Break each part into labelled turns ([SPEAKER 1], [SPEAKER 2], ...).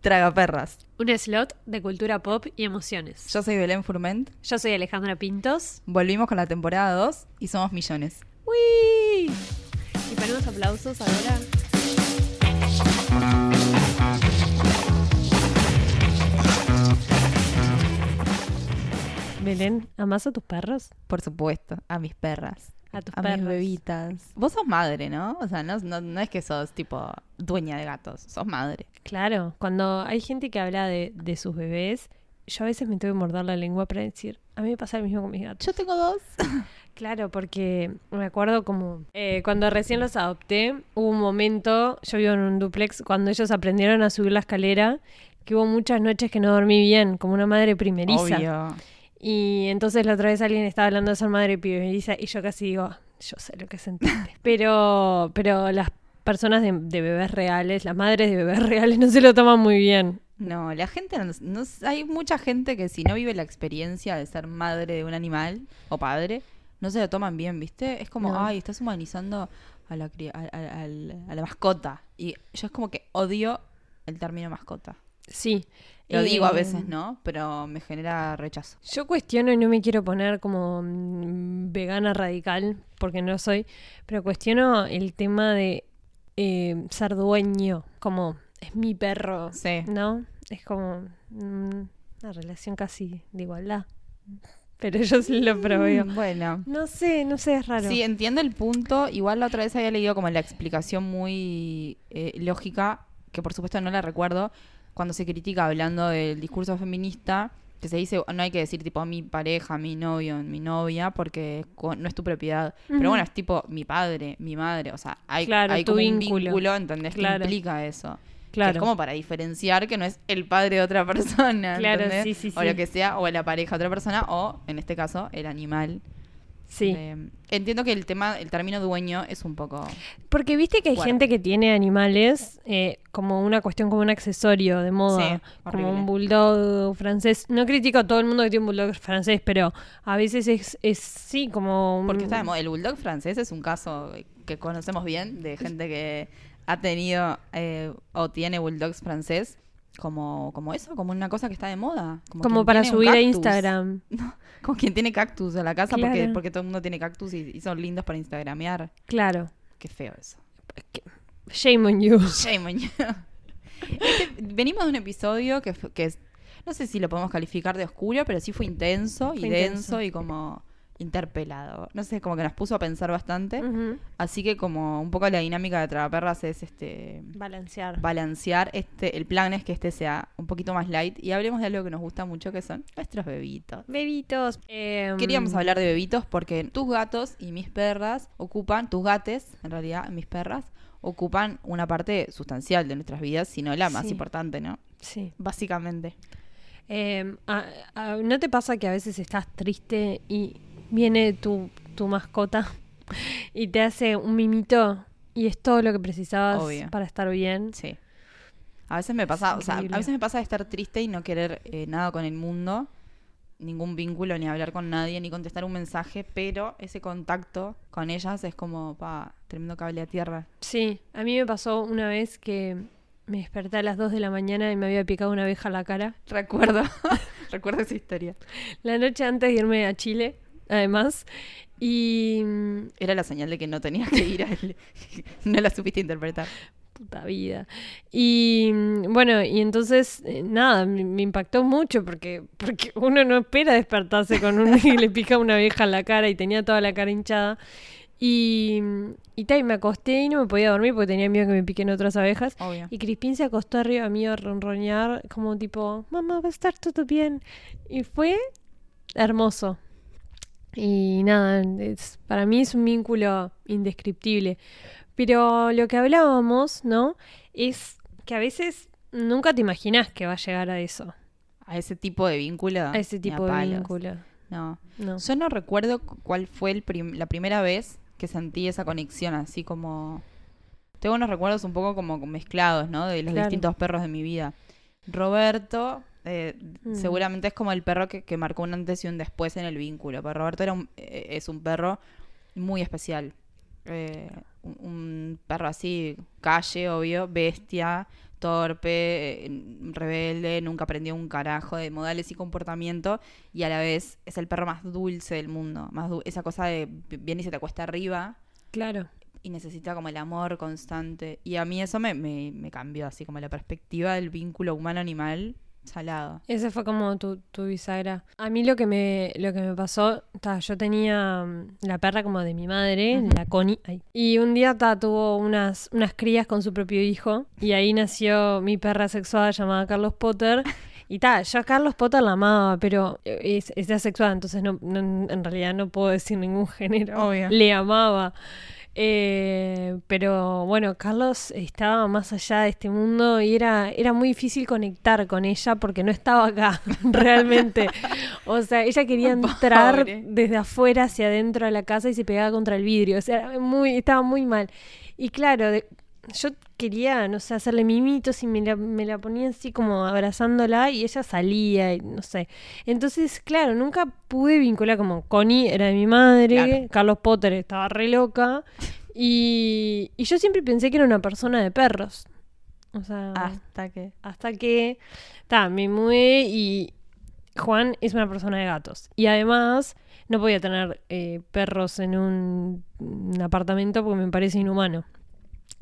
[SPEAKER 1] Tragaperras.
[SPEAKER 2] Un slot de cultura pop y emociones.
[SPEAKER 1] Yo soy Belén Furment.
[SPEAKER 2] Yo soy Alejandra Pintos.
[SPEAKER 1] Volvimos con la temporada 2 y somos millones.
[SPEAKER 2] ¡Uy! Y ponemos aplausos ahora. Belén, ¿amas a tus perros?
[SPEAKER 1] Por supuesto, a mis perras.
[SPEAKER 2] A tus
[SPEAKER 1] A
[SPEAKER 2] perros.
[SPEAKER 1] mis bebitas. Vos sos madre, ¿no? O sea, no, no, no es que sos tipo dueña de gatos, sos madre.
[SPEAKER 2] Claro, cuando hay gente que habla de, de sus bebés, yo a veces me tengo que morder la lengua para decir, a mí me pasa lo mismo con mis gatos.
[SPEAKER 1] Yo tengo dos.
[SPEAKER 2] Claro, porque me acuerdo como eh, cuando recién los adopté, hubo un momento, yo vivo en un duplex, cuando ellos aprendieron a subir la escalera, que hubo muchas noches que no dormí bien, como una madre primeriza.
[SPEAKER 1] Obvio.
[SPEAKER 2] Y entonces la otra vez alguien estaba hablando de ser madre primeriza y yo casi digo, yo sé lo que sentiste. pero, pero las personas de, de bebés reales, las madres de bebés reales no se lo toman muy bien.
[SPEAKER 1] No, la gente no, no- hay mucha gente que si no vive la experiencia de ser madre de un animal o padre, no se lo toman bien, ¿viste? Es como,
[SPEAKER 2] No.
[SPEAKER 1] ay, estás humanizando a la, a, a- a la mascota. Y yo es como que odio el término mascota.
[SPEAKER 2] Sí.
[SPEAKER 1] Lo digo a
[SPEAKER 2] Eh,
[SPEAKER 1] veces, ¿no? Pero me genera rechazo.
[SPEAKER 2] Yo cuestiono y no me quiero poner como mm, vegana radical, porque no soy, pero cuestiono el tema de eh, ser dueño, como es mi perro,
[SPEAKER 1] Sí.
[SPEAKER 2] ¿no? Es como mm, una relación casi de igualdad. Pero yo sí lo proveo.
[SPEAKER 1] Mm, Bueno.
[SPEAKER 2] No sé, no sé, es raro.
[SPEAKER 1] Sí, entiendo el punto. Igual la otra vez había leído como la explicación muy eh, lógica, que por supuesto no la recuerdo, cuando se critica hablando del discurso feminista, que se dice, no hay que decir tipo mi pareja, mi novio, mi novia, porque no es tu propiedad. Pero bueno, es tipo mi padre, mi madre. O sea, hay,
[SPEAKER 2] Claro,
[SPEAKER 1] hay
[SPEAKER 2] tu
[SPEAKER 1] como un
[SPEAKER 2] vínculo.
[SPEAKER 1] vínculo, ¿entendés?
[SPEAKER 2] Claro.
[SPEAKER 1] Que implica eso. Que
[SPEAKER 2] claro.
[SPEAKER 1] es como para diferenciar que no es el padre de otra persona.
[SPEAKER 2] Claro,
[SPEAKER 1] ¿entendés?
[SPEAKER 2] sí, sí,
[SPEAKER 1] O
[SPEAKER 2] sí.
[SPEAKER 1] lo que sea, o la pareja de otra persona, o en este caso, el animal.
[SPEAKER 2] Sí.
[SPEAKER 1] Eh, entiendo que el tema, el término dueño es un poco.
[SPEAKER 2] Porque viste que hay
[SPEAKER 1] Fuerte.
[SPEAKER 2] gente que tiene animales eh, como una cuestión, como un accesorio de moda,
[SPEAKER 1] Sí,
[SPEAKER 2] como un bulldog francés. No critico a todo el mundo que tiene un bulldog francés, pero a veces es, es sí, como un...
[SPEAKER 1] Porque está de moda. El bulldog francés es un caso que conocemos bien de gente que ha tenido eh, o tiene bulldogs francés como, como eso, como una cosa que está de moda.
[SPEAKER 2] Como para subir a. Instagram.
[SPEAKER 1] Como quien tiene cactus en la casa porque,
[SPEAKER 2] Claro.
[SPEAKER 1] porque todo el mundo tiene cactus y, y son lindos para instagramear.
[SPEAKER 2] Claro.
[SPEAKER 1] Qué feo eso.
[SPEAKER 2] Shame on you.
[SPEAKER 1] Shame on you. Este- venimos de un episodio que, que no sé si lo podemos calificar de oscuro, pero sí fue intenso y denso
[SPEAKER 2] intenso.
[SPEAKER 1] y como interpelado. No sé, como que nos puso a pensar bastante. Así que como un poco la dinámica de Tragaperras es este
[SPEAKER 2] Balancear.
[SPEAKER 1] balancear este el plan es que este sea un poquito más light y hablemos de algo que nos gusta mucho que son nuestros bebitos.
[SPEAKER 2] Bebitos. Em,
[SPEAKER 1] Queríamos hablar de bebitos porque tus gatos y mis perras ocupan, tus gates, en realidad, mis perras, ocupan una parte sustancial de nuestras vidas, si no la más
[SPEAKER 2] Sí.
[SPEAKER 1] importante, ¿no?
[SPEAKER 2] Sí.
[SPEAKER 1] Básicamente.
[SPEAKER 2] Em, a- a- ¿No te pasa que a veces estás triste y viene tu, tu mascota y te hace un mimito y es todo lo que precisabas
[SPEAKER 1] Obvio.
[SPEAKER 2] para estar bien?
[SPEAKER 1] Sí. A veces me pasa, o sea, a veces me pasa de estar triste y no querer eh, nada con el mundo, ningún vínculo, ni hablar con nadie, ni contestar un mensaje, pero ese contacto con ellas es como, pa, tremendo cable a tierra.
[SPEAKER 2] Sí, a mí me pasó una vez que me desperté a las 2 de la mañana y me había picado una abeja en la cara.
[SPEAKER 1] Recuerdo, recuerdo esa historia.
[SPEAKER 2] La noche antes de irme a Chile, además. Y.
[SPEAKER 1] Era la señal de que no tenías que ir a él. no la supiste interpretar.
[SPEAKER 2] Puta vida. Y bueno, y entonces, eh, nada, me, impactó mucho porque, porque uno no espera despertarse con un y le pica una abeja en la cara y tenía toda la cara hinchada. Y, y, ta, y me acosté y no me podía dormir porque tenía miedo que me piquen otras abejas.
[SPEAKER 1] Obvio.
[SPEAKER 2] Y Crispín se acostó arriba mío a ronronear, como tipo, mamá, va a estar todo bien. Y fue hermoso. Y nada, es, para mí es un vínculo indescriptible. Pero lo que hablábamos, ¿no? Es que a veces nunca te imaginas que va a llegar a eso,
[SPEAKER 1] A ese tipo de vínculo.
[SPEAKER 2] a ese tipo de vínculo.
[SPEAKER 1] No.
[SPEAKER 2] No.
[SPEAKER 1] Yo no recuerdo cu- cuál fue el prim- la primera vez que sentí esa conexión, así como... Tengo unos recuerdos un poco como mezclados, ¿no? De los
[SPEAKER 2] Claro.
[SPEAKER 1] distintos perros de mi vida. Roberto, eh,
[SPEAKER 2] Mm.
[SPEAKER 1] seguramente es como el perro que, que marcó un antes y un después en el vínculo. Pero Roberto era un- eh, es un perro muy especial. Eh, un, un perro así, calle, obvio, bestia, torpe, eh, rebelde, nunca aprendió un carajo de modales y comportamiento y a la vez es el perro más dulce del mundo, más du- esa cosa de viene y se te acuesta arriba
[SPEAKER 2] Claro.
[SPEAKER 1] y necesita como el amor constante y a mí eso me, me, me cambió así como la perspectiva del vínculo humano-animal salado.
[SPEAKER 2] Ese fue como tu, tu bisagra. A mí lo que me, lo que me pasó, ta, yo tenía mm, la perra como de mi madre, la Connie, ay. y un día ta, tuvo unas, unas crías con su propio hijo, y ahí nació mi perra sexuada llamada Carlos Potter. Y ta, yo a Carlos Potter la amaba, pero es, es asexuada, entonces no, no- en realidad no puedo decir ningún género.
[SPEAKER 1] Obvio.
[SPEAKER 2] Le amaba. Eh, pero bueno, Carlos estaba más allá de este mundo y era, era muy difícil conectar con ella porque no estaba acá, realmente. O sea, ella quería entrar
[SPEAKER 1] Pobre.
[SPEAKER 2] desde afuera hacia adentro de la casa y se pegaba contra el vidrio. O sea, muy, estaba muy mal. Y claro, de- yo quería, no sé, hacerle mimitos y me la, me la ponía así como abrazándola y ella salía y no sé. Entonces, claro, nunca pude vincular como Connie era de mi madre,
[SPEAKER 1] Claro.
[SPEAKER 2] Carlos Potter estaba re loca y, y yo siempre pensé que era una persona de perros. O sea,
[SPEAKER 1] Hasta que...
[SPEAKER 2] hasta que ta, me mudé y Juan es una persona de gatos. Y además no podía tener eh, perros en un, un apartamento porque me parece inhumano.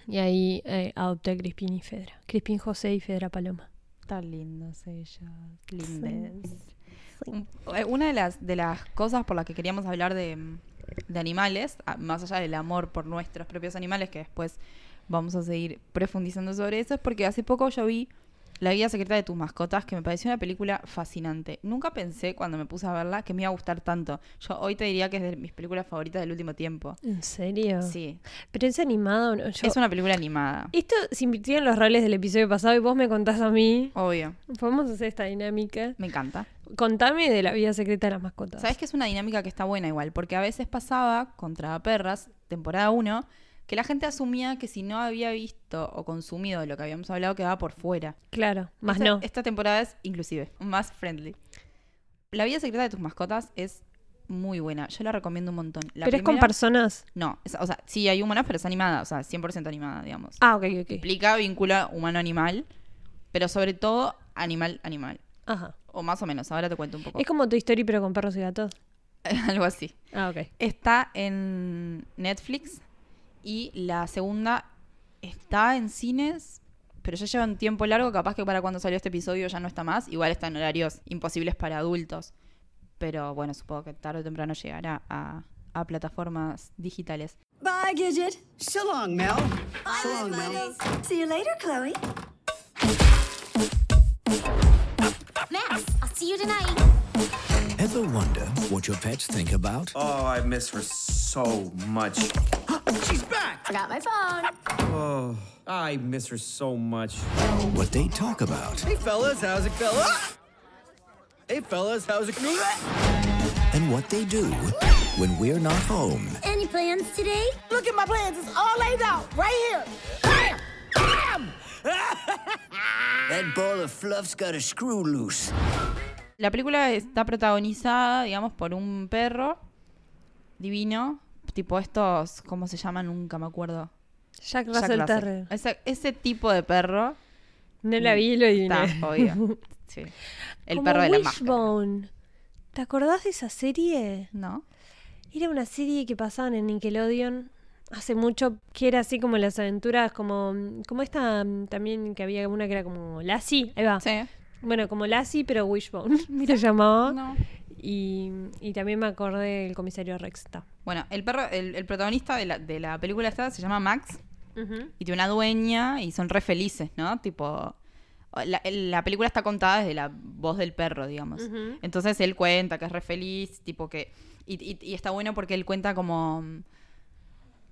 [SPEAKER 2] Y ahí eh, adopté a Crispín y Fedra. Crispín José y Fedra Paloma.
[SPEAKER 1] Tan lindos ellos, lindes. Eh, Una de las, de las cosas por las que queríamos hablar de, de animales, a- más allá del amor por nuestros propios animales, que después vamos a seguir profundizando sobre eso, es porque hace poco yo vi La vida secreta de tus mascotas, que me pareció una película fascinante. Nunca pensé cuando me puse a verla que me iba a gustar tanto. Yo hoy te diría que es de mis películas favoritas del último tiempo.
[SPEAKER 2] ¿En serio?
[SPEAKER 1] Sí,
[SPEAKER 2] Pero es animado. ¿no? Yo-
[SPEAKER 1] es una película animada,
[SPEAKER 2] Esto se invirtió en los roles del episodio pasado y vos me contás a mí.
[SPEAKER 1] obvio.
[SPEAKER 2] Podemos hacer esta dinámica.
[SPEAKER 1] Me encanta.
[SPEAKER 2] Contame de la vida secreta de las mascotas.
[SPEAKER 1] ¿Sabes que es una dinámica que está buena igual? Porque a veces pasaba contra perras, temporada 1, que la gente asumía que si no había visto o consumido de lo que habíamos hablado quedaba por fuera.
[SPEAKER 2] Claro, más
[SPEAKER 1] esta,
[SPEAKER 2] no.
[SPEAKER 1] Esta temporada es inclusive más friendly. La vida secreta de tus mascotas es muy buena. Yo la recomiendo un montón. La
[SPEAKER 2] Pero es con personas.
[SPEAKER 1] No, es- o sea, sí hay humanas, pero es animada. O sea, 100% animada, digamos.
[SPEAKER 2] Ah, ok, ok.
[SPEAKER 1] Implica vínculo humano-animal, pero sobre todo animal-animal.
[SPEAKER 2] Ajá.
[SPEAKER 1] O más o menos, ahora te cuento un poco.
[SPEAKER 2] Es como tu historia pero con perros y gatos.
[SPEAKER 1] Algo así.
[SPEAKER 2] Ah, ok.
[SPEAKER 1] Está en Netflix y la segunda está en cines, pero ya lleva un tiempo largo, capaz que para cuando salió este episodio ya no está más. Igual está en horarios imposibles para adultos. Pero bueno, supongo que tarde o temprano llegará a, a plataformas digitales.
[SPEAKER 3] Bye, Gidget.
[SPEAKER 4] So long, Mel.
[SPEAKER 3] Bye,
[SPEAKER 4] so long, Mel.
[SPEAKER 3] See you later, Chloe.
[SPEAKER 5] Max, I'll see you tonight.
[SPEAKER 6] Ever wonder what your pets think about?
[SPEAKER 7] Oh, I miss her so much.
[SPEAKER 4] She's back!
[SPEAKER 5] Forgot my phone.
[SPEAKER 7] Oh, I miss her so much.
[SPEAKER 6] What they talk about?
[SPEAKER 4] Hey, fellas, how's it going? Hey, fellas, how's it going?
[SPEAKER 6] And what they do when we're not home?
[SPEAKER 5] Any plans today?
[SPEAKER 3] Look at my plans. It's all laid out right here. Bam! Bam!
[SPEAKER 4] That ball of fluff's got a screw loose.
[SPEAKER 1] La película está protagonizada, digamos, por un perro divino, tipo estos, ¿cómo se llaman? Nunca me acuerdo.
[SPEAKER 2] Jack
[SPEAKER 1] Jack
[SPEAKER 2] Russell. Terrier.
[SPEAKER 1] Ese, ese tipo de perro
[SPEAKER 2] No la vi y lo adiviné.
[SPEAKER 1] está, obvio. Sí. El
[SPEAKER 2] Como
[SPEAKER 1] perro de la máscara.
[SPEAKER 2] Wishbone. ¿Te acordás de esa serie?
[SPEAKER 1] ¿No?
[SPEAKER 2] Era una serie que pasaban en Nickelodeon hace mucho, que era así como las aventuras, como, como esta mm, también que había una que era como Lassie, ahí va.
[SPEAKER 1] Sí.
[SPEAKER 2] Bueno, como Lassie, pero Wishbone se llamaba.
[SPEAKER 1] No.
[SPEAKER 2] Y, y también me acordé del comisario Rex. está.
[SPEAKER 1] Bueno, el perro, el, el protagonista de la, de la película esta se llama Max y tiene una dueña y son re felices, ¿no? Tipo, la, la película está contada desde la voz del perro, digamos. Entonces él cuenta que es re feliz, tipo que... Y, y- y está bueno porque él cuenta como...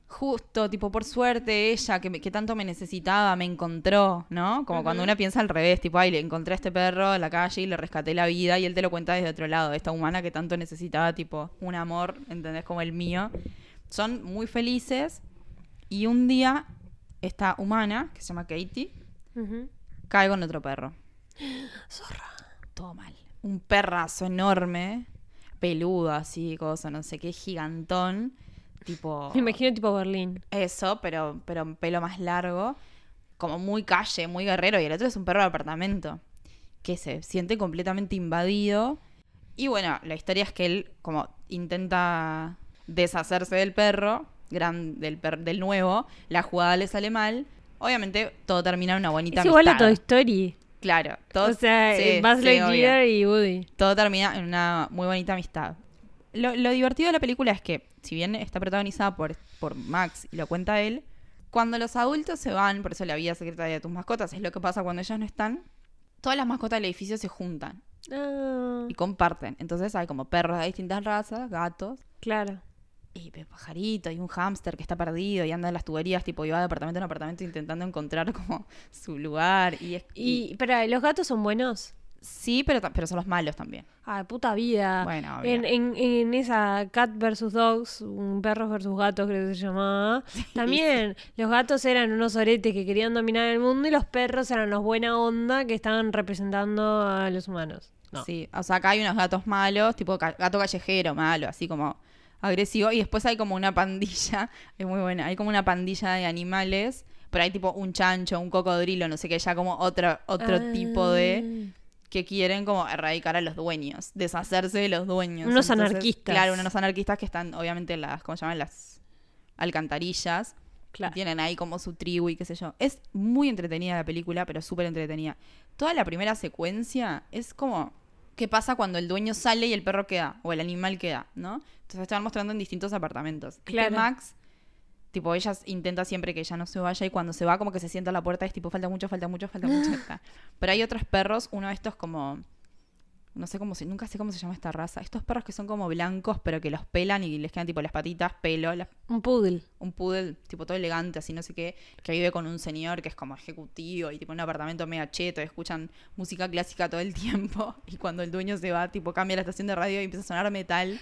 [SPEAKER 1] Justo, tipo, por suerte, ella que, me- que tanto me necesitaba, me encontró, ¿no? Como cuando una piensa al revés, tipo, ay, le encontré a este perro en la calle y le rescaté la vida, y él te lo cuenta desde otro lado, esta humana que tanto necesitaba, tipo, un amor, ¿entendés? Como el mío. Son muy felices, y un día, esta humana, que se llama Katie,
[SPEAKER 2] Ujú.
[SPEAKER 1] cae con otro perro. Zorra. Todo mal. Un perrazo enorme, peludo así, cosa, no sé qué, gigantón. Tipo...
[SPEAKER 2] Me imagino tipo Berlín.
[SPEAKER 1] Eso, pero, pero pelo más largo, como muy calle, muy guerrero, y el otro es un perro de apartamento, que se siente completamente invadido. Y bueno, la historia es que él como intenta deshacerse del perro, gran, del, per- del nuevo, la jugada le sale mal. Obviamente todo termina en una bonita
[SPEAKER 2] Es igual a. Toy Story.
[SPEAKER 1] Claro, todo,
[SPEAKER 2] o sea,
[SPEAKER 1] sí,
[SPEAKER 2] Buzz
[SPEAKER 1] sí,
[SPEAKER 2] Lightyear
[SPEAKER 1] obvio.
[SPEAKER 2] y Woody.
[SPEAKER 1] todo termina en una muy bonita amistad. Lo, lo divertido de la película es que, si bien está protagonizada por, por Max y lo cuenta él, cuando los adultos se van, por eso la vida secreta de tus mascotas es lo que pasa cuando ellos no están, todas las mascotas del edificio se juntan
[SPEAKER 2] Ah,
[SPEAKER 1] y comparten. Entonces hay como perros de distintas razas, gatos,
[SPEAKER 2] claro.
[SPEAKER 1] y pajarito, y un hámster que está perdido y anda en las tuberías, tipo, y va de apartamento en apartamento intentando encontrar como su lugar. Y, es- y-
[SPEAKER 2] Y, pero, ¿los gatos son buenos?
[SPEAKER 1] Sí, pero, pero son los malos también.
[SPEAKER 2] Ah, puta vida.
[SPEAKER 1] Bueno,
[SPEAKER 2] en, en, en esa Cat vs. Dogs, un perros versus gatos creo que se llamaba, también los gatos eran unos oretes que querían dominar el mundo y los perros eran los buena onda que estaban representando a los humanos. No.
[SPEAKER 1] Sí, o sea, acá hay unos gatos malos, tipo ca- gato callejero malo, así como agresivo. Y después hay como una pandilla, es muy buena, hay como una pandilla de animales, pero hay tipo un chancho, un cocodrilo, no sé qué, ya como otro, otro
[SPEAKER 2] Ah.
[SPEAKER 1] tipo de que quieren como erradicar a los dueños, deshacerse de los dueños.
[SPEAKER 2] Unos anarquistas.
[SPEAKER 1] Claro, unos anarquistas que están obviamente en las, ¿cómo se llaman? Las alcantarillas.
[SPEAKER 2] Claro.
[SPEAKER 1] Tienen ahí como su tribu y qué sé yo. Es muy entretenida la película, pero súper entretenida. Toda la primera secuencia es como qué pasa cuando el dueño sale y el perro queda, o el animal queda, ¿no? Entonces van mostrando en distintos apartamentos. Este
[SPEAKER 2] Claro.
[SPEAKER 1] Max, tipo, ella intenta siempre que ella no se vaya y cuando se va como que se sienta a la puerta es tipo, falta mucho, falta mucho, falta mucho. Pero hay otros perros, uno de estos como... No sé cómo se, nunca sé cómo se llama esta raza. Estos perros que son como blancos, pero que los pelan y les quedan tipo las patitas, pelo, las
[SPEAKER 2] Un poodle.
[SPEAKER 1] un poodle, tipo todo elegante, así no sé qué, que vive con un señor que es como ejecutivo y tipo en un apartamento mega cheto, y escuchan música clásica todo el tiempo. Y cuando el dueño se va, tipo cambia la estación de radio y empieza a sonar metal.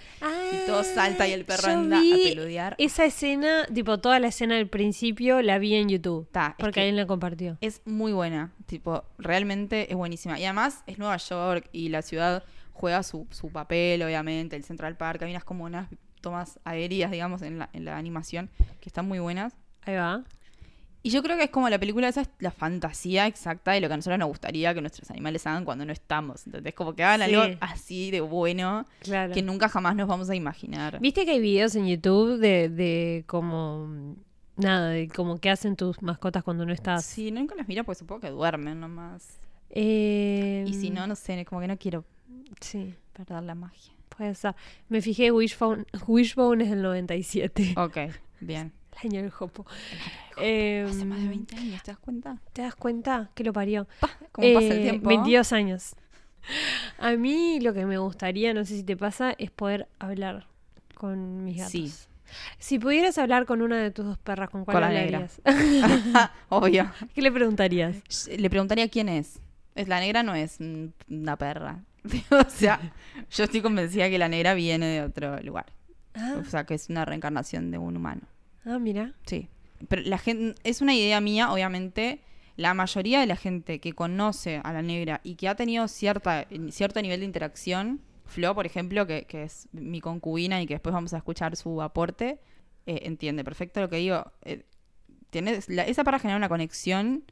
[SPEAKER 1] y todo salta y el perro anda a peludear.
[SPEAKER 2] Esa escena, tipo toda la escena del principio, la vi en YouTube.
[SPEAKER 1] Ta, es
[SPEAKER 2] porque
[SPEAKER 1] que-
[SPEAKER 2] alguien la compartió.
[SPEAKER 1] Es muy buena, tipo, realmente es buenísima. Y además es Nueva York y la ciudad juega su, su papel, obviamente, el Central Park, hay unas como unas tomas aéreas, digamos, en la, en la animación, que están muy buenas.
[SPEAKER 2] Ahí va.
[SPEAKER 1] Y yo creo que es como la película esa es la fantasía exacta de lo que a nosotros nos gustaría que nuestros animales hagan cuando no estamos. Entonces, como que hagan
[SPEAKER 2] Sí.
[SPEAKER 1] algo así de bueno
[SPEAKER 2] Claro.
[SPEAKER 1] que nunca jamás nos vamos a imaginar.
[SPEAKER 2] ¿Viste que hay videos en YouTube de, de como. Nada, de como que hacen tus mascotas cuando no estás?
[SPEAKER 1] Sí, nunca las miro porque supongo que duermen nomás.
[SPEAKER 2] Eh,
[SPEAKER 1] Y si no, no sé, como que no quiero
[SPEAKER 2] Sí,
[SPEAKER 1] perder la magia.
[SPEAKER 2] Puede ser. Me fijé, Wishbone, Wishbone es del 97.
[SPEAKER 1] Ok, bien.
[SPEAKER 2] El año del Jopo. Eh,
[SPEAKER 1] Hace más de 20 años, ¿te das cuenta?
[SPEAKER 2] ¿Te das cuenta que lo parió?
[SPEAKER 1] ¿Cómo pasa el
[SPEAKER 2] Eh,
[SPEAKER 1] tiempo?
[SPEAKER 2] 22 años. A mí lo que me gustaría, no sé si te pasa, es poder hablar con mis gatos.
[SPEAKER 1] Sí.
[SPEAKER 2] Si pudieras hablar con una de tus dos perras, ¿con cuál
[SPEAKER 1] Con la negra. Obvio.
[SPEAKER 2] ¿Qué le preguntarías?
[SPEAKER 1] Le preguntaría quién es. Es la negra no es una perra. o sea, yo estoy convencida que la negra viene de otro lugar.
[SPEAKER 2] Ah,
[SPEAKER 1] O sea, que es una reencarnación de un humano.
[SPEAKER 2] ah, mira.
[SPEAKER 1] Sí. Pero la gente, es una idea mía, obviamente. La mayoría de la gente que conoce a la negra y que ha tenido cierta, cierto nivel de interacción, Flo, por ejemplo, que, que es mi concubina y que después vamos a escuchar su aporte, eh, entiende perfecto lo que digo. Eh, tienes la- esa para generar una conexión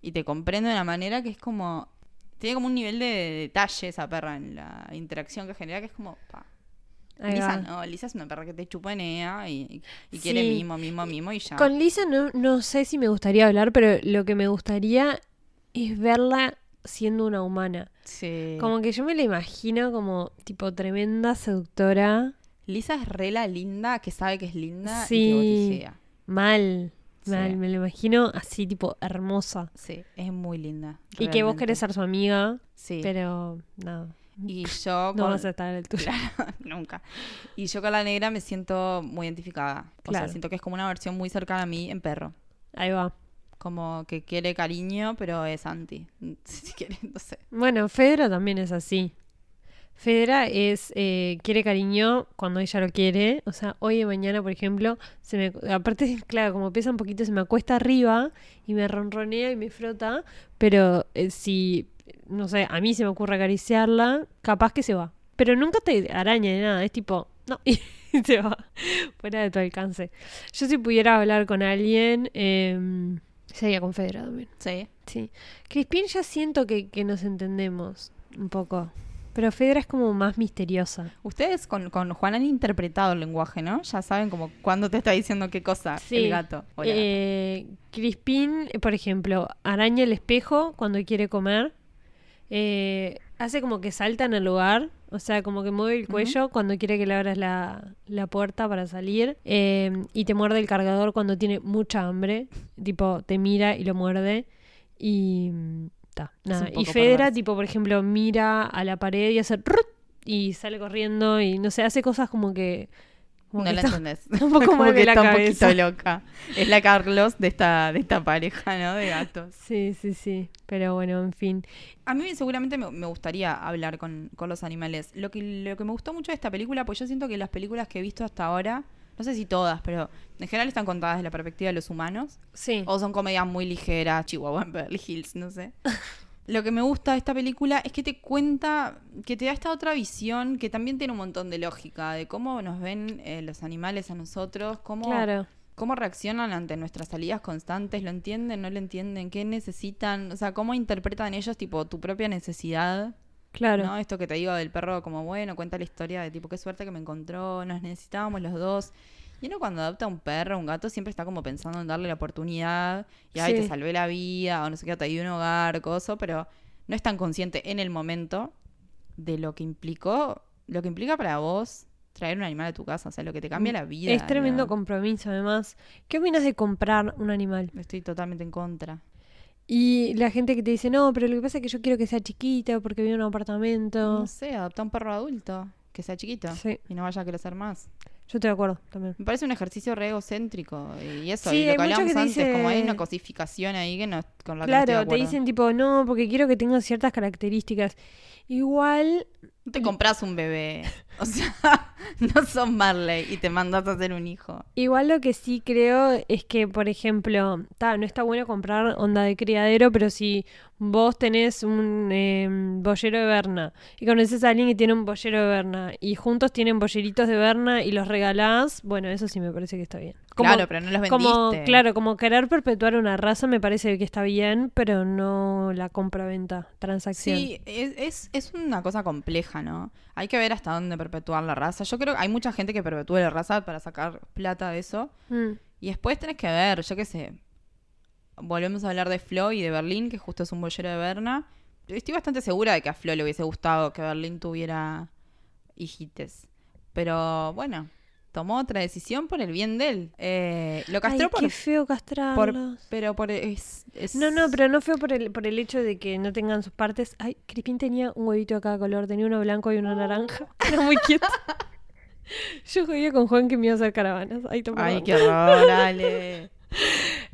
[SPEAKER 1] y te comprende de una manera que es como. Tiene como un nivel de detalle esa perra en la interacción que genera que es como. pa. Lisa no, Lisa es una perra que te chupanea y, y quiere
[SPEAKER 2] Sí.
[SPEAKER 1] mimo, mimo, mimo y ya.
[SPEAKER 2] Con Lisa no, no sé si me gustaría hablar, pero lo que me gustaría es verla siendo una humana.
[SPEAKER 1] Sí.
[SPEAKER 2] Como que yo me la imagino como tipo tremenda seductora,
[SPEAKER 1] Lisa es rela linda, que sabe que es linda y
[SPEAKER 2] Sí.
[SPEAKER 1] que boticea.
[SPEAKER 2] mal,
[SPEAKER 1] Sí.
[SPEAKER 2] me la imagino así tipo hermosa.
[SPEAKER 1] Sí, es muy linda.
[SPEAKER 2] Y que vos querés ser su amiga,
[SPEAKER 1] Sí.
[SPEAKER 2] pero no,
[SPEAKER 1] Y yo
[SPEAKER 2] no
[SPEAKER 1] con...
[SPEAKER 2] vas a estar a la altura.
[SPEAKER 1] Nunca. Y yo con la negra me siento muy identificada. O
[SPEAKER 2] Claro.
[SPEAKER 1] sea, siento que es como una versión muy cercana a mí en perro.
[SPEAKER 2] Ahí va.
[SPEAKER 1] Como que quiere cariño, pero es anti. Si quiere, no sé.
[SPEAKER 2] Bueno, Fedra también es así. Fedra es eh, quiere cariño cuando ella lo quiere. O sea, hoy y mañana, por ejemplo, se me aparte, claro, como pesa un poquito, se me acuesta arriba y me ronronea y me frota. Pero eh, si, no sé, a mí se me ocurre acariciarla, capaz que se va. Pero nunca te araña ni nada. Es tipo, no. y se va fuera de tu alcance. Yo si pudiera hablar con alguien, eh, sería con Fedra también.
[SPEAKER 1] Sí.
[SPEAKER 2] Sí. Crispin ya siento que, que nos entendemos un poco. Pero Fedra es como más misteriosa.
[SPEAKER 1] Ustedes con, con Juan han interpretado el lenguaje, ¿no? Ya saben como cuándo te está diciendo qué cosa
[SPEAKER 2] Sí.
[SPEAKER 1] el gato. o la gata.
[SPEAKER 2] Eh, Crispin, por ejemplo, araña el espejo cuando quiere comer. Eh, hace como que salta en el lugar. O sea, como que mueve el cuello cuando quiere que le abras la, la puerta para salir. Eh, y te muerde el cargador cuando tiene mucha hambre. Tipo, te mira y lo muerde. Y. ta, nada.
[SPEAKER 1] un
[SPEAKER 2] Y Fedra,
[SPEAKER 1] perverso.
[SPEAKER 2] tipo, por ejemplo, mira a la pared y hace. y sale corriendo. Y no sé, hace cosas como que. como
[SPEAKER 1] no
[SPEAKER 2] que
[SPEAKER 1] la
[SPEAKER 2] está-
[SPEAKER 1] entendés.
[SPEAKER 2] un poco
[SPEAKER 1] Como
[SPEAKER 2] mal de
[SPEAKER 1] que
[SPEAKER 2] la
[SPEAKER 1] está
[SPEAKER 2] cabeza.
[SPEAKER 1] un poquito loca. Es la Carlos de esta, de esta pareja, ¿no? De gatos.
[SPEAKER 2] Sí, sí, sí. Pero bueno, en fin.
[SPEAKER 1] A mí seguramente me, me gustaría hablar con, con los animales. Lo que, lo que me gustó mucho de esta película, pues yo siento que las películas que he visto hasta ahora, no sé si todas, pero en general están contadas desde la perspectiva de los humanos.
[SPEAKER 2] Sí.
[SPEAKER 1] O son comedias muy ligeras, Chihuahua en Beverly Hills, no sé. Lo que me gusta de esta película es que te cuenta, que te da esta otra visión que también tiene un montón de lógica, de cómo nos ven eh, los animales a nosotros, cómo,
[SPEAKER 2] Claro.
[SPEAKER 1] cómo reaccionan ante nuestras salidas constantes, lo entienden, no lo entienden, qué necesitan, o sea, cómo interpretan ellos tipo tu propia necesidad.
[SPEAKER 2] Claro.
[SPEAKER 1] ¿no? Esto que te digo del perro, como bueno, cuenta la historia de tipo, qué suerte que me encontró, nos necesitábamos los dos. Y uno cuando adopta un perro, un gato, siempre está como pensando en darle la oportunidad, y ay, te
[SPEAKER 2] Sí.
[SPEAKER 1] salvé la vida, o no sé qué, te di un hogar, coso, pero no es tan consciente en el momento de lo que implicó, lo que implica para vos traer un animal a tu casa, o sea, lo que te cambia la vida.
[SPEAKER 2] Mm, es tremendo
[SPEAKER 1] ¿no?
[SPEAKER 2] compromiso, además. ¿Qué opinas de comprar un animal?
[SPEAKER 1] Estoy totalmente en contra.
[SPEAKER 2] Y la gente que te dice, no, pero lo que pasa es que yo quiero que sea chiquita porque vive en un apartamento.
[SPEAKER 1] No sé, adopta un perro adulto, que sea chiquito,
[SPEAKER 2] Sí.
[SPEAKER 1] y no vaya a crecer más.
[SPEAKER 2] Yo estoy de acuerdo también.
[SPEAKER 1] Me parece un ejercicio re egocéntrico. Y eso,
[SPEAKER 2] Sí,
[SPEAKER 1] y lo que
[SPEAKER 2] que
[SPEAKER 1] antes,
[SPEAKER 2] dice-
[SPEAKER 1] como hay una cosificación ahí que no, con la que no estoy de
[SPEAKER 2] Claro, te dicen tipo, no, porque quiero que tenga ciertas características. Igual,
[SPEAKER 1] No te compras un bebé. O sea, no son Marley y te mandas a hacer un hijo.
[SPEAKER 2] igual lo que sí creo es que, por ejemplo, no está bueno comprar onda de criadero, pero si vos tenés un eh, de Berna y conoces a alguien que tiene un bollero de Berna y juntos tienen bolleritos de Berna y los regalás, bueno, eso sí me parece que está bien.
[SPEAKER 1] Claro, pero no los
[SPEAKER 2] Como,
[SPEAKER 1] vendiste.
[SPEAKER 2] claro, como querer perpetuar una raza me parece que está bien, pero no la compra-venta, transacción.
[SPEAKER 1] Sí, es, es, es una cosa compleja, ¿no? Hay que ver hasta dónde perpetuar la raza. Yo creo que hay mucha gente que perpetúa la raza para sacar plata de eso.
[SPEAKER 2] Mm,
[SPEAKER 1] Y después tenés que ver, yo qué sé. Volvemos a hablar de Flo y de Berlín, que justo es un bollero de Berna. Estoy bastante segura de que a Flo le hubiese gustado que Berlín tuviera hijites. Pero bueno, tomó otra decisión por el bien de él. Eh, lo castró
[SPEAKER 2] Ay,
[SPEAKER 1] por,
[SPEAKER 2] qué feo
[SPEAKER 1] por-
[SPEAKER 2] castrarlos.
[SPEAKER 1] Pero por. Es, es-
[SPEAKER 2] No, no, pero no feo por el, por el hecho de que no tengan sus partes. Ay, Crispin tenía un huevito de cada color, tenía uno blanco y uno naranja. Era muy quieto. Yo jodía con Juan que me iba a hacer caravanas. Ay,
[SPEAKER 1] Ay, qué horror, dale.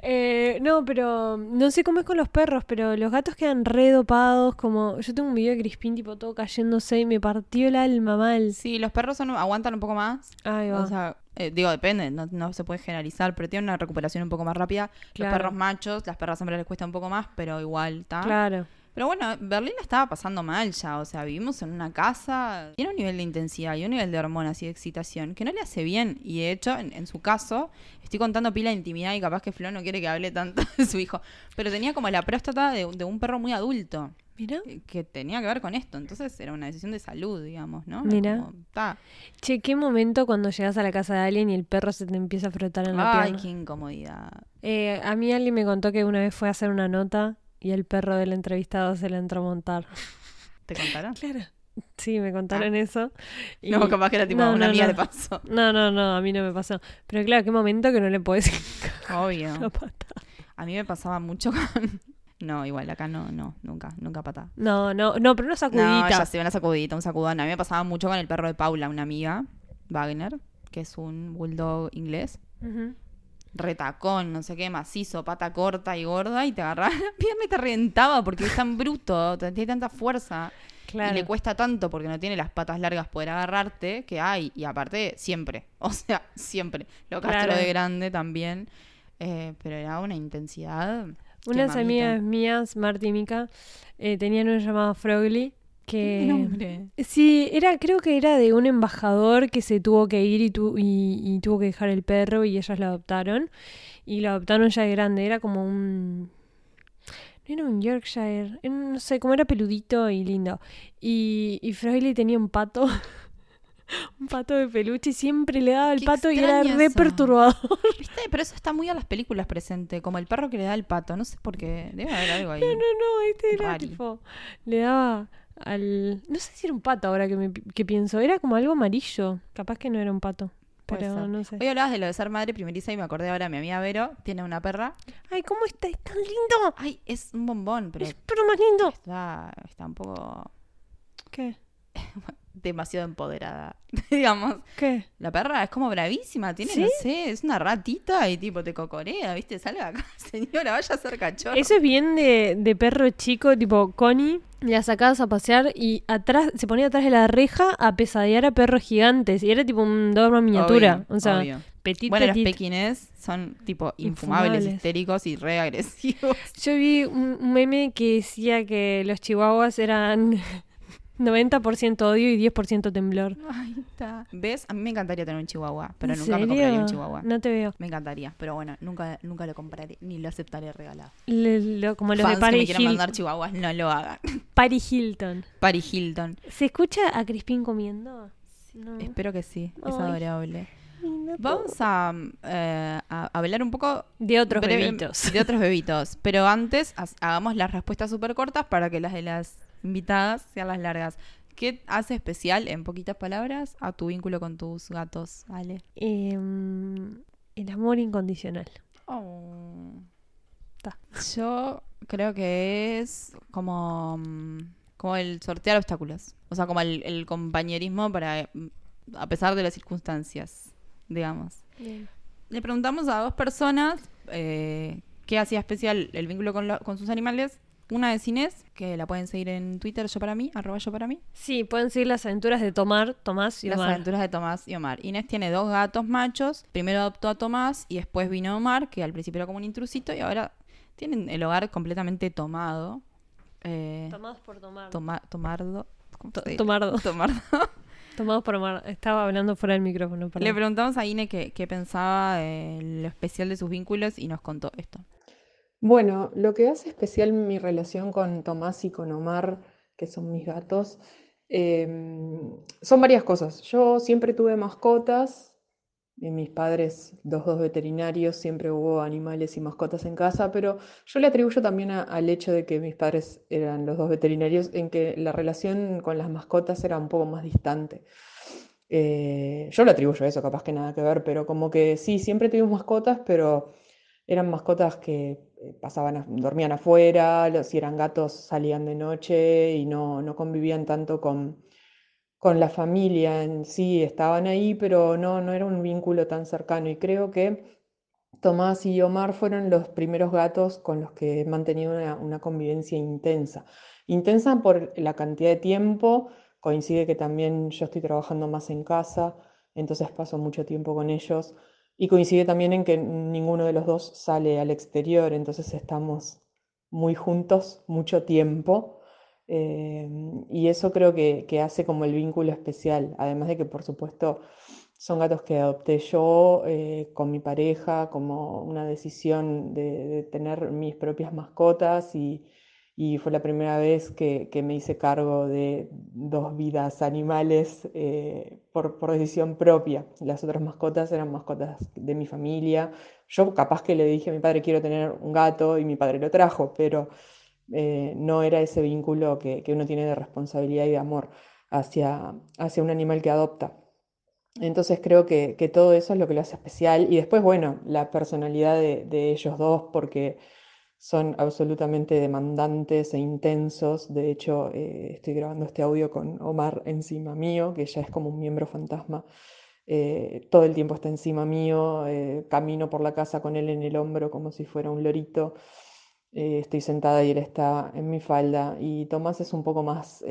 [SPEAKER 2] Eh, no, pero no sé cómo es con los perros, pero los gatos quedan re dopados. Como yo tengo un video de Crispin, tipo todo cayéndose y me partió el alma mal.
[SPEAKER 1] Sí, los perros son, aguantan un poco más.
[SPEAKER 2] Ay, va.
[SPEAKER 1] O sea, eh, digo, depende, no, no se puede generalizar, pero tienen una recuperación un poco más rápida.
[SPEAKER 2] Claro.
[SPEAKER 1] Los perros machos, las perras hembras les cuesta un poco más, pero igual está.
[SPEAKER 2] claro.
[SPEAKER 1] Pero bueno, Berlín la estaba pasando mal ya, o sea, vivimos en una casa, tiene un nivel de intensidad y un nivel de hormonas y de excitación que no le hace bien. Y de hecho, en, en su caso, estoy contando pila de intimidad y capaz que Flo no quiere que hable tanto de su hijo, pero tenía como la próstata de, de un perro muy adulto
[SPEAKER 2] Mira.
[SPEAKER 1] que tenía que ver con esto. Entonces era una decisión de salud, digamos, ¿no?
[SPEAKER 2] Mira.
[SPEAKER 1] Como.
[SPEAKER 2] Che, qué momento cuando llegas a la casa de alguien y el perro se te empieza a frotar en la
[SPEAKER 1] Ay,
[SPEAKER 2] pierna.
[SPEAKER 1] qué incomodidad.
[SPEAKER 2] Eh, a mí alguien me contó que una vez fue a hacer una nota y el perro del entrevistado se le entró a montar.
[SPEAKER 1] ¿Te contaron?
[SPEAKER 2] Claro. Sí, me contaron eso. y-
[SPEAKER 1] No, capaz que era tipo
[SPEAKER 2] No,
[SPEAKER 1] una
[SPEAKER 2] no,
[SPEAKER 1] amiga
[SPEAKER 2] no.
[SPEAKER 1] le pasó.
[SPEAKER 2] No, no, no, a mí no me pasó. Pero claro, qué momento que no le podés
[SPEAKER 1] Obvio.
[SPEAKER 2] la pata.
[SPEAKER 1] A mí me pasaba mucho con... No, igual, acá no, no, nunca, nunca patada.
[SPEAKER 2] No, no, no, pero una
[SPEAKER 1] No,
[SPEAKER 2] sacudita.
[SPEAKER 1] ya sé, una sacudita, un sacudón. A mí me pasaba mucho con el perro de Paula, una amiga, Wagner, que es un bulldog inglés.
[SPEAKER 2] Ujú.
[SPEAKER 1] Retacón, no sé qué, macizo, pata corta y gorda, y te agarraba la pierna y te reventaba porque es tan bruto, tiene tanta fuerza.
[SPEAKER 2] Claro.
[SPEAKER 1] Y le cuesta tanto porque no tiene las patas largas poder agarrarte, que hay, y aparte, siempre. O sea, siempre. Lo castro
[SPEAKER 2] Claro.
[SPEAKER 1] de grande también. eh, pero era una intensidad.
[SPEAKER 2] Unas amigas mías, Marta y Mica, eh, tenían uno llamado Frogly que... Sí, era, creo que era de un embajador que se tuvo que ir y, tu- y, y tuvo que dejar el perro y ellas lo adoptaron. Y lo adoptaron ya de grande, era como un... No era un Yorkshire, no sé, como era peludito y lindo. Y, y Frogly tenía un pato, un pato de peluche y siempre le daba el
[SPEAKER 1] Qué
[SPEAKER 2] pato y era re
[SPEAKER 1] eso.
[SPEAKER 2] perturbador.
[SPEAKER 1] ¿Viste? Pero eso está muy a las películas presente, como el perro que le da el pato. No sé por qué. Debe haber algo ahí.
[SPEAKER 2] No, no, no, este era
[SPEAKER 1] Rari.
[SPEAKER 2] tipo, le daba al... No sé si era un pato ahora que, me, que pienso, era como algo amarillo, capaz que no era un pato, pero no sé.
[SPEAKER 1] Hoy hablabas de lo de ser madre primeriza y me acordé ahora, mi amiga Vero tiene una perra.
[SPEAKER 2] Ay, ¿cómo está? Es tan lindo.
[SPEAKER 1] Ay, es un bombón, pero
[SPEAKER 2] Es pero más lindo.
[SPEAKER 1] está, está un poco
[SPEAKER 2] ¿Qué?
[SPEAKER 1] demasiado empoderada, digamos.
[SPEAKER 2] ¿Qué?
[SPEAKER 1] La perra es como bravísima, tiene,
[SPEAKER 2] ¿Sí?
[SPEAKER 1] no sé, es una ratita y tipo te cocorea, ¿viste? Salga acá, señora, vaya a ser cachorro.
[SPEAKER 2] Eso es bien de, de perro chico, tipo Connie. La sacabas a pasear y atrás se ponía atrás de la reja a pesadear a perros gigantes. Y era tipo un doberman miniatura.
[SPEAKER 1] Obvio,
[SPEAKER 2] o sea,
[SPEAKER 1] obvio.
[SPEAKER 2] petit,
[SPEAKER 1] Bueno,
[SPEAKER 2] petit.
[SPEAKER 1] los pequinés son tipo infumables,
[SPEAKER 2] Infumables.
[SPEAKER 1] histéricos y re agresivos.
[SPEAKER 2] Yo vi un meme que decía que los chihuahuas eran 90% odio y 10% temblor.
[SPEAKER 1] Ay, está. ¿Ves? A mí me encantaría tener un chihuahua, pero
[SPEAKER 2] ¿En
[SPEAKER 1] nunca me
[SPEAKER 2] serio?
[SPEAKER 1] compraría un chihuahua.
[SPEAKER 2] No te veo.
[SPEAKER 1] Me encantaría, pero bueno, nunca, nunca lo compraré, ni lo aceptaré regalado.
[SPEAKER 2] Le- lo- como los
[SPEAKER 1] Fans
[SPEAKER 2] de
[SPEAKER 1] que me
[SPEAKER 2] Paris,
[SPEAKER 1] quieran mandar chihuahuas, no lo hagan.
[SPEAKER 2] Paris Hilton.
[SPEAKER 1] Paris Hilton.
[SPEAKER 2] ¿Se escucha a Crispín comiendo? No.
[SPEAKER 1] Espero que sí, es
[SPEAKER 2] Ay.
[SPEAKER 1] adorable. Vamos a, eh, a hablar un poco
[SPEAKER 2] De otros
[SPEAKER 1] breve-
[SPEAKER 2] bebitos.
[SPEAKER 1] De otros bebitos. Pero antes, ha- hagamos las respuestas súper cortas para que las de las invitadas sean las largas. ¿Qué hace especial, en poquitas palabras, a tu vínculo con tus gatos, Ale?
[SPEAKER 2] Em, el amor incondicional.
[SPEAKER 1] Oh. Yo creo que es como, mm, como el sortear obstáculos. O sea, como el, el compañerismo para, mm, a pesar de las circunstancias, digamos. Le preguntamos a dos personas eh, qué hacía especial el vínculo con, lo- con sus animales. Una es Inés, que la pueden seguir en Twitter, yo para mí, arroba yo para mí.
[SPEAKER 2] Sí, pueden seguir las aventuras de Tomar, Tomás y
[SPEAKER 1] Las
[SPEAKER 2] Omar.
[SPEAKER 1] aventuras de Tomás y Omar. Inés tiene dos gatos machos. Primero adoptó a Tomás y después vino Omar, que al principio era como un intrusito y ahora tienen el hogar completamente tomado. Eh,
[SPEAKER 2] Tomados por Tomar.
[SPEAKER 1] toma- tomardo. ¿cómo
[SPEAKER 2] To- tomardo.
[SPEAKER 1] Tomardo.
[SPEAKER 2] Tomados por Omar. Estaba hablando fuera del micrófono. perdón.
[SPEAKER 1] Le preguntamos a Ine qué, qué pensaba de lo especial de sus vínculos y nos contó esto.
[SPEAKER 8] Bueno, lo que hace especial mi relación con Tomás y con Omar, que son mis gatos, em, son varias cosas. Yo siempre tuve mascotas, mis padres, los dos veterinarios, siempre hubo animales y mascotas en casa, pero yo le atribuyo también al hecho de que mis padres eran los dos veterinarios, en que la relación con las mascotas era un poco más distante. Eh, yo lo atribuyo a eso, capaz que nada que ver, pero como que sí, siempre tuvimos mascotas, pero eran mascotas que eh, pasaban, dormían afuera, si eran gatos salían de noche y no, no convivían tanto con, con la familia en sí, estaban ahí, pero no, no era un vínculo tan cercano. Y creo que Tomás y Omar fueron los primeros gatos con los que he mantenido una, una convivencia intensa. Intensa por la cantidad de tiempo, coincide que también yo estoy trabajando más en casa, entonces paso mucho tiempo con ellos. Y coincide también en que ninguno de los dos sale al exterior, entonces estamos muy juntos mucho tiempo. eh, y eso creo que, que hace como el vínculo especial, además de que por supuesto son gatos que adopté yo eh, con mi pareja, como una decisión de, de tener mis propias mascotas y, y fue la primera vez que, que me hice cargo de dos vidas animales eh, por, por decisión propia. Las otras mascotas eran mascotas de mi familia. Yo capaz que le dije a mi padre quiero tener un gato y mi padre lo trajo, pero eh, no era ese vínculo que, que uno tiene de responsabilidad y de amor hacia, hacia un animal que adopta. Entonces creo que, que todo eso es lo que lo hace especial. Y después, bueno, la personalidad de, de ellos dos, porque son absolutamente demandantes e intensos. De hecho, eh, estoy grabando este audio con Omar encima mío, que ya es como un miembro fantasma. Eh, todo el tiempo está encima mío, eh, camino por la casa con él en el hombro como si fuera un lorito. Eh, estoy sentada y él está en mi falda. Y Tomás es un poco más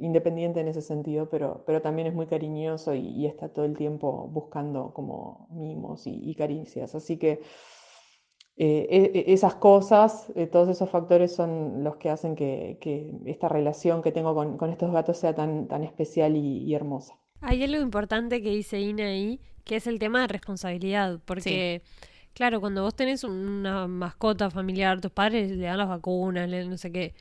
[SPEAKER 8] independiente en ese sentido, pero, pero también es muy cariñoso y, y está todo el tiempo buscando como mimos y, y caricias. Así que eh, e- e- esas cosas, eh, todos esos factores son los que hacen que, que esta relación que tengo con, con estos gatos sea tan, tan especial y, y hermosa.
[SPEAKER 2] Hay algo importante que dice Ina ahí, que es el tema de responsabilidad, porque, claro, cuando vos tenés una mascota familiar, tus padres le dan las vacunas, le no sé qué,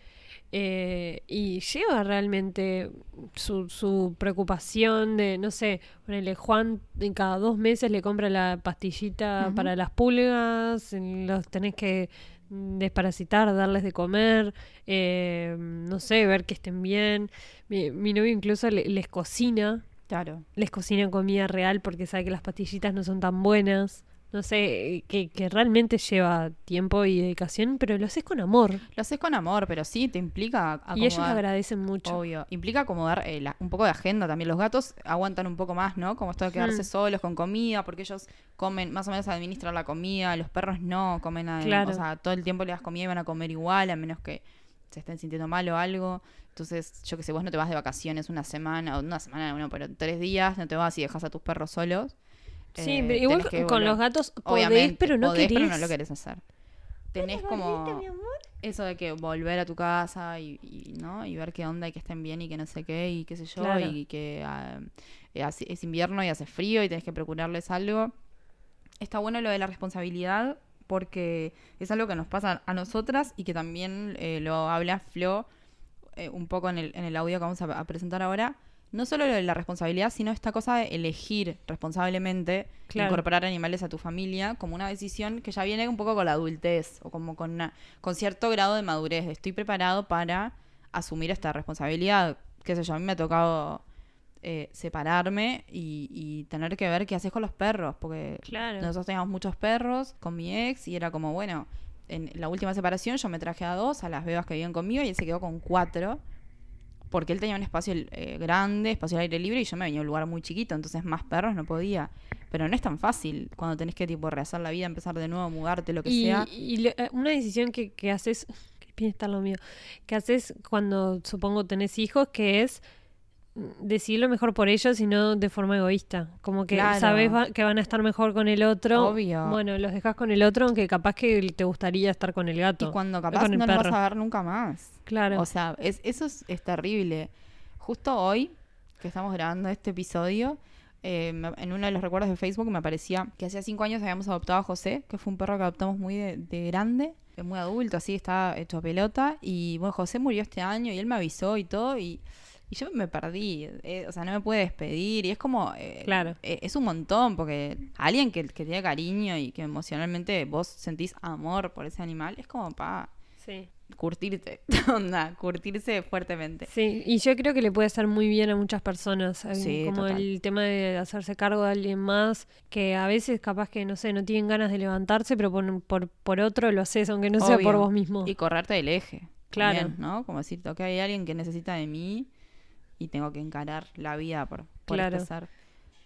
[SPEAKER 2] eh, y lleva realmente su, su preocupación de, no sé, ponele, Juan cada dos meses le compra la pastillita para las pulgas, los tenés que desparasitar, darles de comer, eh, no sé, ver que estén bien. Mi, mi novio incluso le- les cocina
[SPEAKER 1] Claro.
[SPEAKER 2] les cocina comida real porque sabe que las pastillitas no son tan buenas. No sé, que, que realmente lleva tiempo y dedicación, pero lo haces con amor.
[SPEAKER 1] Lo haces con amor, pero sí te implica acomodar.
[SPEAKER 2] Y ellos agradecen mucho.
[SPEAKER 1] Obvio. Implica acomodar eh, la- un poco de agenda también. Los gatos aguantan un poco más, ¿no? Como esto de quedarse
[SPEAKER 2] Mm.
[SPEAKER 1] solos con comida, porque ellos comen, más o menos administran la comida. Los perros no comen nada.
[SPEAKER 2] Claro.
[SPEAKER 1] O sea, todo el tiempo le das comida y van a comer igual, a menos que se estén sintiendo mal o algo. Entonces, yo que sé, vos no te vas de vacaciones una semana, o una semana, bueno, pero tres días no te vas y dejas a tus perros solos.
[SPEAKER 2] Sí,
[SPEAKER 1] Eh,
[SPEAKER 2] pero igual
[SPEAKER 1] que
[SPEAKER 2] con los gatos podés,
[SPEAKER 1] Obviamente,
[SPEAKER 2] pero no
[SPEAKER 1] podés,
[SPEAKER 2] querés.
[SPEAKER 1] pero no lo querés hacer. Tenés como eso de que volver a tu casa y, y, ¿no? y ver qué onda y que estén bien y que no sé qué y qué sé yo
[SPEAKER 2] Claro.
[SPEAKER 1] y que ah, eh, es invierno y hace frío y tenés que procurarles algo. Está bueno lo de la responsabilidad porque es algo que nos pasa a nosotras y que también eh, lo habla Flo eh, un poco en el, en el audio que vamos a, a presentar ahora. No solo lo de la responsabilidad, sino esta cosa de elegir responsablemente
[SPEAKER 2] Claro.
[SPEAKER 1] incorporar animales a tu familia como una decisión que ya viene un poco con la adultez o como con, una- con cierto grado de madurez. Estoy preparado para asumir esta responsabilidad. Qué sé yo, a mí me ha tocado eh, separarme y, y tener que ver qué haces con los perros, porque
[SPEAKER 2] Claro.
[SPEAKER 1] nosotros teníamos muchos perros con mi ex y era como, bueno, en la última separación yo me traje a dos, a las bebas que vivían conmigo y él se quedó con cuatro. Porque él tenía un espacio eh, grande, espacio al aire libre, y yo me venía a un lugar muy chiquito, entonces más perros no podía. Pero no es tan fácil cuando tenés que tipo rehacer la vida, empezar de nuevo, mudarte, lo que
[SPEAKER 2] Y,
[SPEAKER 1] sea.
[SPEAKER 2] y lo- eh, una decisión que, que haces, que bien está lo mío, que haces cuando supongo tenés hijos, que es decidir lo mejor por ellos y no de forma egoísta. Como que
[SPEAKER 1] Claro.
[SPEAKER 2] sabes va- que van a estar mejor con el otro.
[SPEAKER 1] Obvio.
[SPEAKER 2] Bueno, los dejas con el otro, aunque capaz que te gustaría estar con el gato.
[SPEAKER 1] Y cuando capaz
[SPEAKER 2] con
[SPEAKER 1] no lo vas a ver nunca más.
[SPEAKER 2] Claro.
[SPEAKER 1] O sea, es, eso es, es terrible. Justo hoy, que estamos grabando este episodio, eh, en uno de los recuerdos de Facebook me aparecía que hacía cinco años habíamos adoptado a José, que fue un perro que adoptamos muy de, de grande, eh, muy adulto, así, estaba hecho pelota. Y bueno, José murió este año y él me avisó y todo. Y, y yo me perdí, eh, o sea, no me puede despedir. Y es como. eh,
[SPEAKER 2] Claro.
[SPEAKER 1] eh, es un montón, porque alguien que, que tiene cariño y que emocionalmente vos sentís amor por ese animal, es como pa
[SPEAKER 2] Sí.
[SPEAKER 1] curtirte, onda, curtirse fuertemente.
[SPEAKER 2] Sí, y yo creo que le puede hacer muy bien a muchas personas,
[SPEAKER 1] Sí,
[SPEAKER 2] como
[SPEAKER 1] total.
[SPEAKER 2] el tema de hacerse cargo de alguien más, que a veces capaz que, no sé, no tienen ganas de levantarse, pero por, por, por otro lo haces, aunque no sea por vos mismo.
[SPEAKER 1] Y correrte del eje.
[SPEAKER 2] Claro.
[SPEAKER 1] también, ¿no? Como decir, ok, hay alguien que necesita de mí y tengo que encarar la vida por, por
[SPEAKER 2] Claro.
[SPEAKER 1] este ser.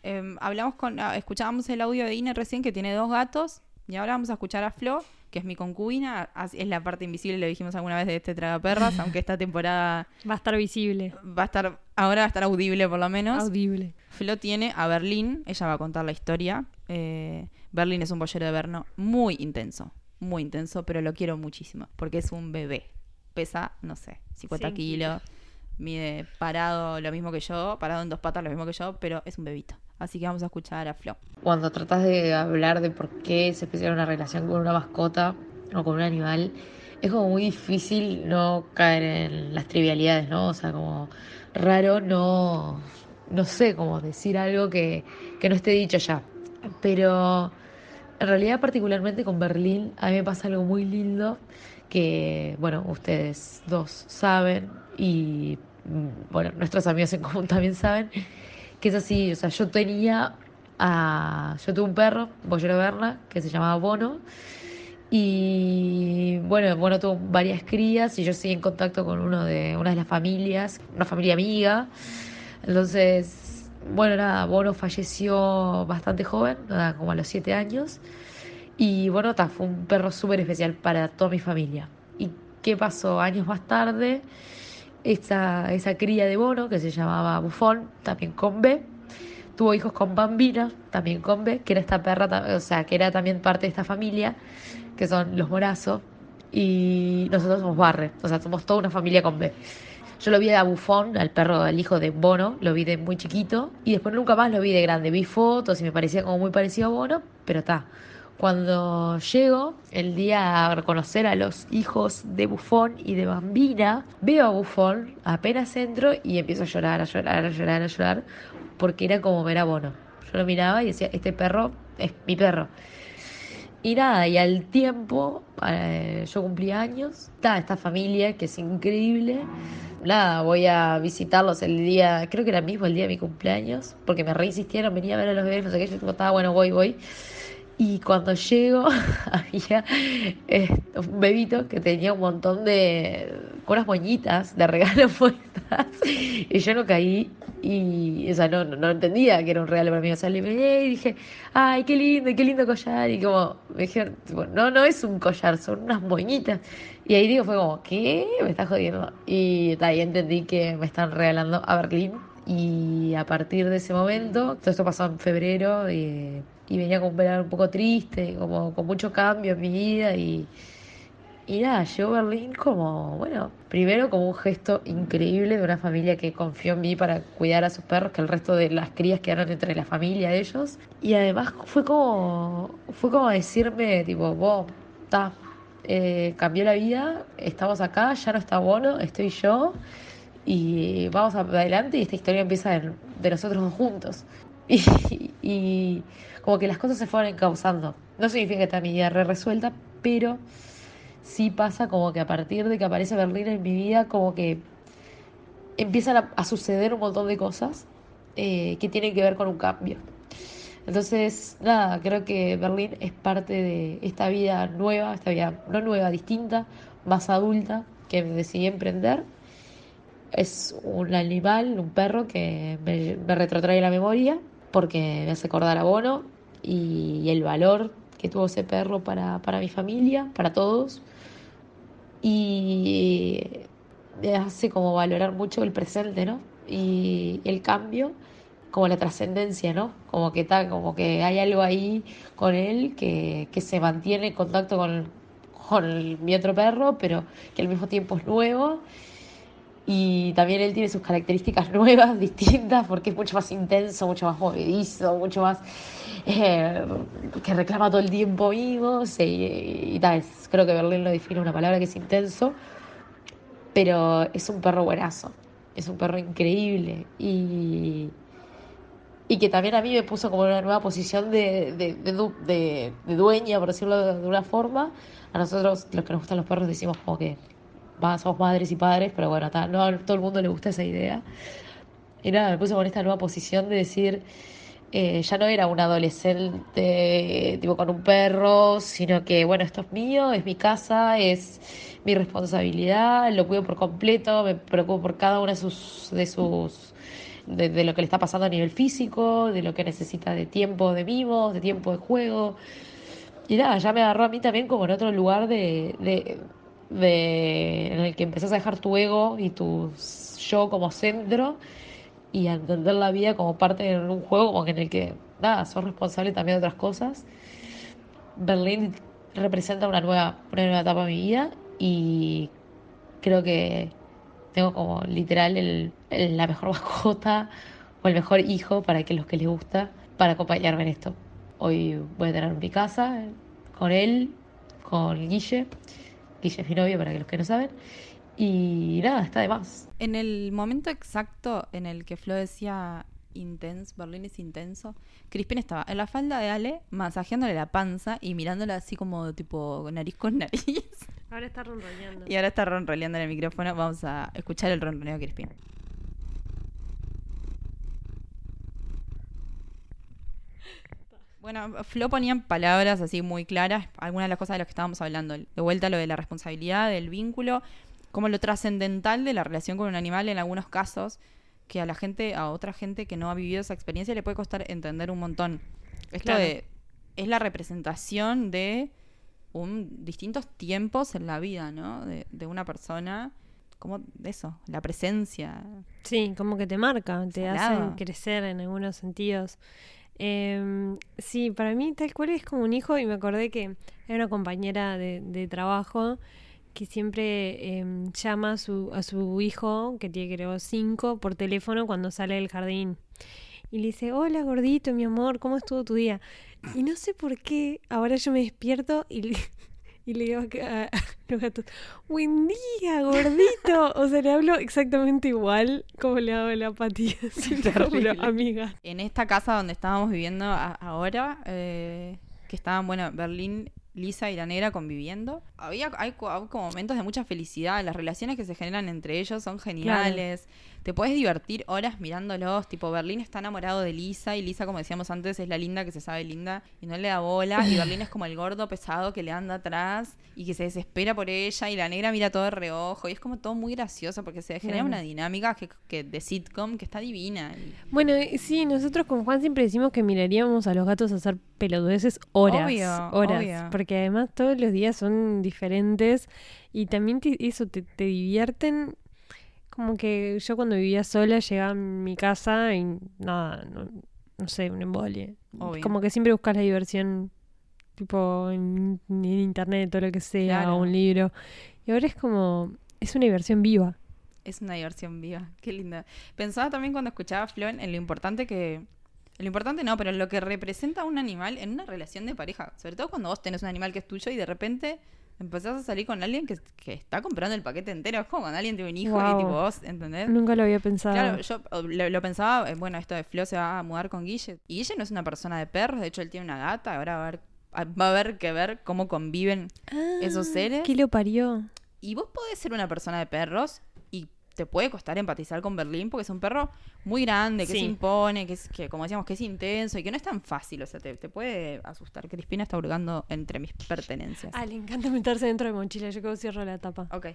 [SPEAKER 1] Em, hablamos con, ah, escuchábamos el audio de Ine recién que tiene dos gatos y ahora vamos a escuchar a Flo, que es mi concubina, es la parte invisible, lo dijimos alguna vez de este Tragaperras, aunque esta temporada
[SPEAKER 2] Va a estar visible,
[SPEAKER 1] va a estar, ahora va a estar audible por lo menos.
[SPEAKER 2] audible.
[SPEAKER 1] Flo tiene a Berlín, ella va a contar la historia. Eh, Berlín es un bollero de Berno muy intenso, muy intenso, pero lo quiero muchísimo, porque es un bebé. Pesa, no sé, 50
[SPEAKER 2] Cien
[SPEAKER 1] kilos, mide parado lo mismo que yo, parado en dos patas lo mismo que yo, pero es un bebito. Así que vamos a escuchar a Flo.
[SPEAKER 9] Cuando tratas de hablar de por qué es especial una relación con una mascota o con un animal, es como muy difícil no caer en las trivialidades, ¿no? O sea, como raro no, no sé, como decir algo que, que no esté dicho ya. Pero en realidad, particularmente con Berlín, a mí me pasa algo muy lindo que, bueno, ustedes dos saben y, bueno, nuestros amigos en común también saben, que es así, o sea, yo tenía a, yo tuve un perro, Boyero Berna, que se llamaba Bono, y bueno, Bono tuvo varias crías y yo seguí en contacto con uno de, una de las familias, una familia amiga, entonces, bueno, nada, Bono falleció bastante joven, nada, como a los siete años, y bueno, ta, fue un perro súper especial para toda mi familia. ¿Y qué pasó? Años más tarde, esa, esa cría de Bono, que se llamaba Bufón, también con B, tuvo hijos con Bambina, también con B, que era esta perra, o sea, que era también parte de esta familia, que son los Morazo, y nosotros somos Barre, o sea, somos toda una familia con B. Yo lo vi a Bufón, al perro, al hijo de Bono, lo vi de muy chiquito, y después nunca más lo vi de grande. Vi fotos y me parecía como muy parecido a Bono, pero está. Cuando llego el día a reconocer a los hijos de Bufón y de Bambina, veo a Bufón, apenas entro y empiezo a llorar, a llorar, a llorar, a llorar, porque era como ver a Bono. Yo lo miraba y decía, este perro es mi perro. Y nada, y al tiempo, eh, yo cumplí años, está esta familia que es increíble. Nada, voy a visitarlos el día, creo que era mismo el día de mi cumpleaños, porque me reinsistieron, venía a ver a los bebés, no sé qué, yo estaba bueno, voy, voy. Y cuando llego, había eh, un bebito que tenía un montón de. con unas moñitas de regalo puestas. Y yo no caí y. Sea, no, no, entendía que era un regalo para mí. O sea, le miré y dije, ay, qué lindo, qué lindo collar. Y como, me dijeron, no, no es un collar, son unas moñitas. Y ahí digo, fue como, ¿qué? Me estás jodiendo. Y ahí entendí que me están regalando a Berlín. Y a partir de ese momento, todo esto pasó en febrero y, y venía con un verano un poco triste, como con mucho cambio en mi vida y, y nada, llegó Berlín como, bueno, primero como un gesto increíble de una familia que confió en mí para cuidar a sus perros, que el resto de las crías quedaron entre la familia de ellos. Y además fue como, fue como decirme, tipo, vos, está, eh, cambió la vida, estamos acá, ya no está bueno, estoy yo y vamos adelante y esta historia empieza de, de nosotros dos juntos. Y, y como que las cosas se fueron encauzando. No significa que está mi vida re resuelta, pero sí pasa como que a partir de que aparece Berlín en mi vida, como que empiezan a, suceder un montón de cosas eh, que tienen que ver con un cambio. Entonces, nada, creo que Berlín es parte de esta vida nueva, esta vida no nueva, distinta, más adulta, que decidí emprender. Es un animal, un perro que me, me retrotrae la memoria porque me hace acordar a Bono y, y el valor que tuvo ese perro para, para mi familia, para todos. Y me hace como valorar mucho el presente, ¿no? Y el cambio, como la trascendencia, ¿no? Como que está, como que hay algo ahí con él que, que se mantiene en contacto con, con mi otro perro, pero que al mismo tiempo es nuevo. Y también él tiene sus características nuevas, distintas, porque es mucho más intenso, mucho más movedizo, mucho más eh, que reclama todo el tiempo vivos. Y, y tal, creo que Berlín lo define una palabra que es intenso, pero es un perro buenazo, es un perro increíble. Y, y que también a mí me puso como una nueva posición de, de- de dueña, por decirlo de una forma. A nosotros, los que nos gustan los perros, decimos como que somos madres y padres, pero bueno, no a todo el mundo le gusta esa idea. Y nada, me puse con esta nueva posición de decir, eh, ya no era un adolescente tipo con un perro, sino que bueno, esto es mío, es mi casa, es mi responsabilidad, lo cuido por completo, me preocupo por cada una de sus, de sus de, lo que le está pasando a nivel físico, de lo que necesita de tiempo de mimos, de tiempo de juego. Y nada, ya me agarró a mí también como en otro lugar de, de- en el que empezás a dejar tu ego y tu yo como centro y a entender la vida como parte de un juego como que en el que, nada, sos responsable también de otras cosas. Berlín representa una nueva, una nueva etapa de mi vida y creo que tengo como literal el, el- la mejor mascota o el mejor hijo para que los que les gusta, para acompañarme en esto. Hoy voy a tener mi casa con él, con Guille. Guille es mi novio, para que los que no saben. Y nada, está de más.
[SPEAKER 1] En el momento exacto en el que Flo decía intenso, Berlín es intenso, Crispin estaba en la falda de Ale, masajeándole la panza y mirándola así como tipo nariz con nariz.
[SPEAKER 2] Ahora está ronroneando.
[SPEAKER 1] Y ahora está ronroneando en el micrófono. Vamos a escuchar el ronroneo de Crispin. Bueno, Flo ponía palabras así muy claras, algunas de las cosas de las que estábamos hablando. De vuelta lo de la responsabilidad, del vínculo, como lo trascendental de la relación con un animal en algunos casos, que a la gente, a otra gente que no ha vivido esa experiencia le puede costar entender un montón. Esto
[SPEAKER 2] Claro.
[SPEAKER 1] de es la representación de un, distintos tiempos en la vida, ¿no? De, de una persona como eso, la presencia.
[SPEAKER 2] Sí, como que te marca, te
[SPEAKER 1] Salado.
[SPEAKER 2] hacen crecer en algunos sentidos. Em, sí, para mí tal cual es como un hijo y me acordé que hay una compañera de, trabajo que siempre em, llama a su, a su hijo, que tiene creo cinco, por teléfono cuando sale del jardín. Y le dice, hola gordito, mi amor, ¿cómo estuvo tu día? Y no sé por qué, ahora yo me despierto y le, y le digo a, a los gatos, buen día, gordito. O sea, le hablo exactamente igual como le hago a la patilla.
[SPEAKER 1] Terrible.
[SPEAKER 2] amiga.
[SPEAKER 1] En esta casa donde estábamos viviendo a- ahora, eh, que estaban, bueno, Berlín, Lisa y la negra conviviendo, había hay, hay como momentos de mucha felicidad. Las relaciones que se generan entre ellos son geniales. Te puedes divertir horas mirándolos. Tipo, Berlín está enamorado de Lisa y Lisa, como decíamos antes, es la linda que se sabe linda y no le da bola. Y Berlín es como el gordo pesado que le anda atrás y que se desespera por ella. Y la negra mira todo de reojo. Y es como todo muy gracioso porque se genera una dinámica que, que de sitcom que está divina.
[SPEAKER 2] Bueno, sí, nosotros con Juan siempre decimos que miraríamos a los gatos hacer pelotudeces horas.
[SPEAKER 1] Obvio,
[SPEAKER 2] horas.
[SPEAKER 1] obvio.
[SPEAKER 2] Porque además todos los días son diferentes y también te- eso te, te divierten. Como que yo cuando vivía sola llegaba a mi casa y nada, no, no sé, un embole.
[SPEAKER 1] Obvio.
[SPEAKER 2] Como que siempre buscas la diversión tipo en, en internet, todo lo que sea,
[SPEAKER 1] Claro.
[SPEAKER 2] o un libro. Y ahora es como, es una diversión viva.
[SPEAKER 1] Es una diversión viva, qué linda. Pensaba también cuando escuchaba a Flo en lo importante que... Lo importante no, pero lo que representa un animal en una relación de pareja. Sobre todo cuando vos tenés un animal que es tuyo y de repente empezás a salir con alguien que, que está comprando el paquete entero. Es como cuando alguien tiene un hijo y
[SPEAKER 2] Wow.
[SPEAKER 1] tipo vos, ¿entendés?
[SPEAKER 2] Nunca lo había pensado.
[SPEAKER 1] Claro, yo lo, lo pensaba, eh, bueno, esto de Flo se va a mudar con Guille. Y Guille no es una persona de perros, de hecho él tiene una gata, ahora va a haber, va a haber que ver cómo conviven esos
[SPEAKER 2] Ah,
[SPEAKER 1] seres.
[SPEAKER 2] ¿Qué lo parió?
[SPEAKER 1] Y vos podés ser una persona de perros y te puede costar empatizar con Berlín porque es un perro muy grande, que
[SPEAKER 2] Sí.
[SPEAKER 1] se impone, que es, que como decíamos, que es intenso y que no es tan fácil. O sea, te, te puede asustar. Crispina está hurgando entre mis pertenencias.
[SPEAKER 2] Ah, le encanta meterse dentro de mochila. Yo creo que cierro la tapa.
[SPEAKER 1] Ok.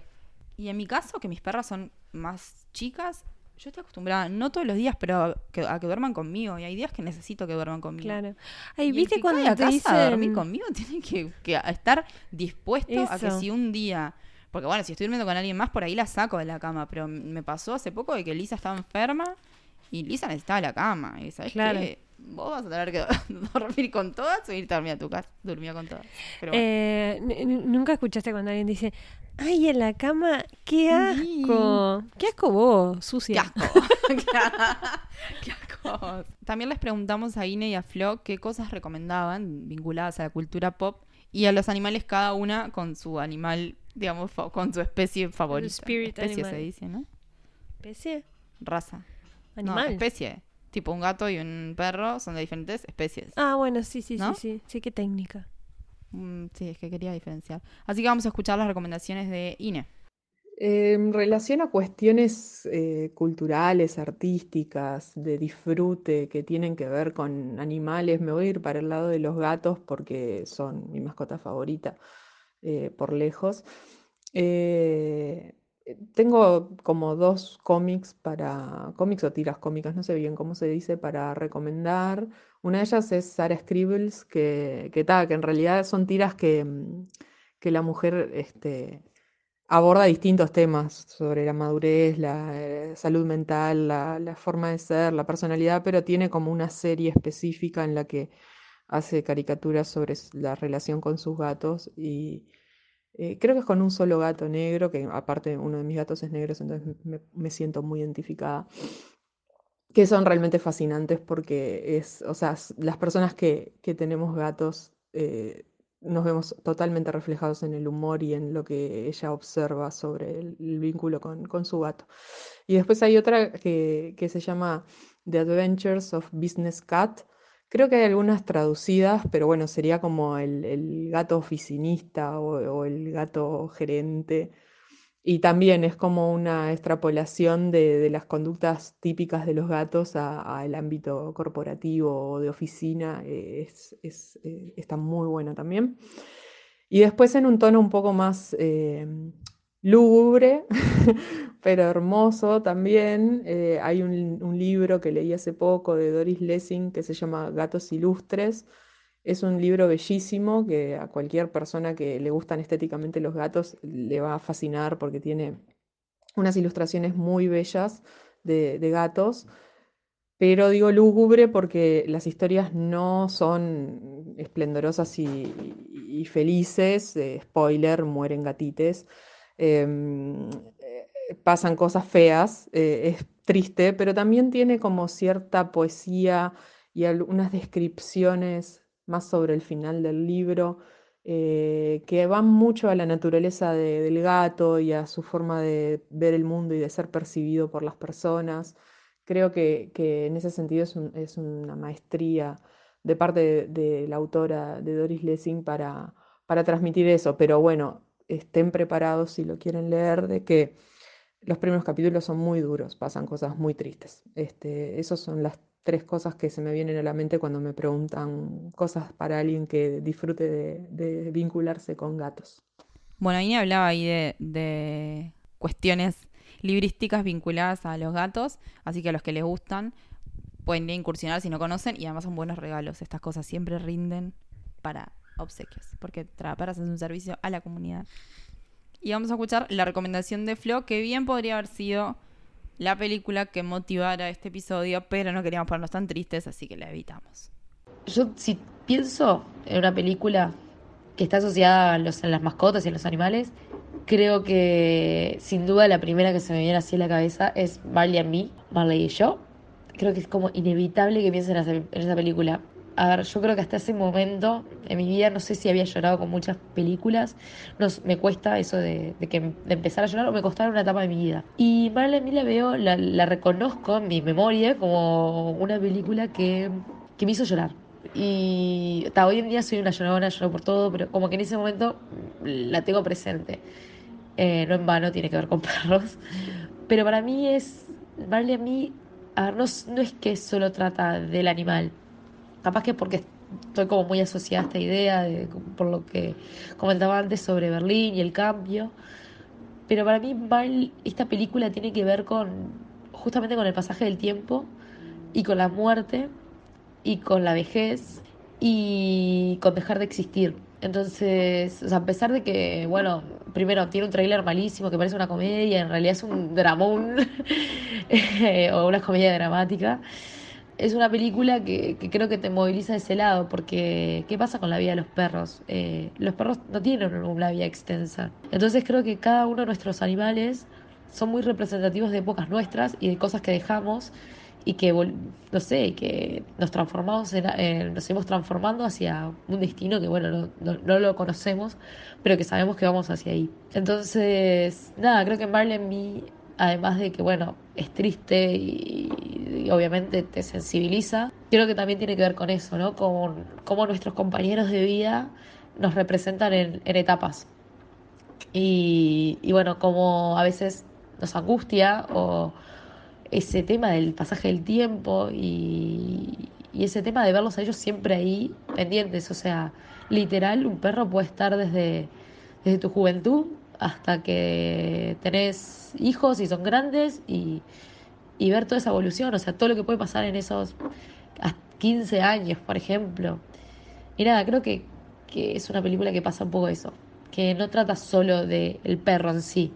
[SPEAKER 1] Y en mi caso, que mis perras son más chicas, yo estoy acostumbrada, no todos los días, pero a que, a que duerman conmigo. Y hay días que necesito que duerman conmigo.
[SPEAKER 2] Claro. Ay, ¿viste
[SPEAKER 1] que
[SPEAKER 2] cuando
[SPEAKER 1] cae a
[SPEAKER 2] te
[SPEAKER 1] casa
[SPEAKER 2] dicen...
[SPEAKER 1] a dormir conmigo tiene que, que estar dispuesto a que si un día porque bueno si estoy durmiendo con alguien más por ahí la saco de la cama pero me pasó hace poco de que Lisa estaba enferma y Lisa necesitaba la cama y sabes
[SPEAKER 2] Claro.
[SPEAKER 1] qué? vos vas a tener que dormir con todas o irte a dormir a tu casa durmió con todas pero bueno.
[SPEAKER 2] Eh, Nunca escuchaste cuando alguien dice, ay, en la cama, qué asco. Qué asco vos,
[SPEAKER 1] Qué
[SPEAKER 2] sucia.
[SPEAKER 1] asco. Qué asco. También les preguntamos a Ine y a Flo qué cosas recomendaban vinculadas a la cultura pop y a los animales cada una con su animal, digamos, con su especie favorita.
[SPEAKER 2] spirit
[SPEAKER 1] especie
[SPEAKER 2] animal.
[SPEAKER 1] se dice, ¿no?
[SPEAKER 2] Especie,
[SPEAKER 1] Raza. No,
[SPEAKER 2] animal.
[SPEAKER 1] especie. Tipo un gato y un perro son de diferentes especies.
[SPEAKER 2] ah, bueno, sí, sí,
[SPEAKER 1] ¿No?
[SPEAKER 2] sí, sí. Sí, qué técnica.
[SPEAKER 1] Mm, sí, es que quería diferenciar. Así que vamos a escuchar las recomendaciones de Ine.
[SPEAKER 8] Eh, En relación a cuestiones eh, culturales, artísticas, de disfrute que tienen que ver con animales, me voy a ir para el lado de los gatos porque son mi mascota favorita eh, por lejos. Eh, eh, tengo como dos cómics para, cómics o tiras cómicas, no sé bien cómo se dice, para recomendar. Una de ellas es Sarah Scribbles, que, que, que en realidad son tiras que, mm, que la mujer este, aborda distintos temas sobre la madurez, la salud mental, la forma de ser, la personalidad, pero tiene como una serie específica en la que hace caricaturas sobre la relación con sus gatos y eh, creo que es con un solo gato negro, que aparte uno de mis gatos es negro, entonces me, siento muy identificada, que son realmente fascinantes porque es, o sea, las personas que, que tenemos gatos eh, nos vemos totalmente reflejados en el humor y en lo que ella observa sobre el, el vínculo con, con su gato. Y después hay otra que, que se llama The Adventures of Business Cat. Creo que hay algunas traducidas, pero bueno, sería como el, gato oficinista o, el gato gerente. Y también es como una extrapolación de, las conductas típicas de los gatos al ámbito corporativo o de oficina. eh, Es, es, eh, está muy bueno también. Y después en un tono un poco más eh, lúgubre, pero hermoso también, eh, hay un, libro que leí hace poco de Doris Lessing que se llama Gatos Ilustres. Es un libro bellísimo que a cualquier persona que le gustan estéticamente los gatos le va a fascinar porque tiene unas ilustraciones muy bellas de, gatos. Pero digo lúgubre porque las historias no son esplendorosas y felices. eh, spoiler, mueren gatites. Em, eh, pasan cosas feas, eh, es triste, pero también tiene como cierta poesía y algunas descripciones más sobre el final del libro eh, que van mucho a la naturaleza de- del gato y a su forma de ver el mundo y de ser percibido por las personas. Creo que, en ese sentido es, un- es una maestría de parte de, de la autora de Doris Lessing para, para transmitir eso, pero bueno, estén preparados si lo quieren leer de que los primeros capítulos son muy duros, pasan cosas muy tristes. Este, esas son las tres cosas que se me vienen a la mente cuando me preguntan cosas para alguien que disfrute de, vincularse con gatos.
[SPEAKER 1] Bueno, Ine hablaba ahí de, de cuestiones librísticas vinculadas a los gatos, así que a los que les gustan pueden incursionar si no conocen y además son buenos regalos. Estas cosas siempre rinden para obsequios, porque Traparas es un servicio a la comunidad. Y vamos a escuchar la recomendación de Flo, que bien podría haber sido la película que motivara este episodio, pero no queríamos ponernos tan tristes, así que la evitamos.
[SPEAKER 9] Yo si pienso en una película que está asociada a, los, a las mascotas y a los animales, creo que sin duda la primera que se me viene así a la cabeza es Marley and Me, Marley y yo. Creo que es como inevitable que piense en esa, en esa película. A ver, yo creo que hasta ese momento en mi vida no sé si había llorado con muchas películas. No, me cuesta eso de, de que de empezar a llorar o me costaba una etapa de mi vida. Y Marley and Me la veo, la, la reconozco en mi memoria como una película que, que me hizo llorar. Y hasta hoy en día soy una llorona, lloro por todo, pero como que en ese momento la tengo presente. Eh, no en vano tiene que ver con perros. Pero para mí es. Marley a mí. A ver, no, no es que solo trata del animal. Capaz que porque estoy como muy asociada a esta idea, de, por lo que comentaba antes sobre Berlín y el cambio. Pero para mí, Marley, esta película tiene que ver con. justamente con el pasaje del tiempo y con la muerte y con la vejez y con dejar de existir. Entonces, o sea, a pesar de que, bueno, primero tiene un tráiler malísimo que parece una comedia, en realidad es un dramón eh, o una comedia dramática, es una película que, creo que te moviliza de ese lado, porque ¿qué pasa con la vida de los perros? Eh, los perros no tienen una vida extensa. Entonces creo que cada uno de nuestros animales son muy representativos de épocas nuestras y de cosas que dejamos y que, no sé, que nos transformamos, en, en- nos seguimos transformando hacia un destino que, bueno, no, lo conocemos, pero que sabemos que vamos hacia ahí. Entonces, nada, creo que Marley and Me, además de que, bueno, es triste y, y obviamente te sensibiliza, creo que también tiene que ver con eso, ¿no? Con cómo nuestros compañeros de vida nos representan en, en etapas. Y, y bueno, como a veces nos angustia o ese tema del pasaje del tiempo y, y ese tema de verlos a ellos siempre ahí pendientes. O sea, literal, un perro puede estar desde, desde tu juventud hasta que tenés hijos y son grandes y, y ver toda esa evolución. O sea, todo lo que puede pasar en esos hasta 15 años, por ejemplo. Y nada, creo que, que es una película que pasa un poco eso. Que no trata solo del el perro en sí,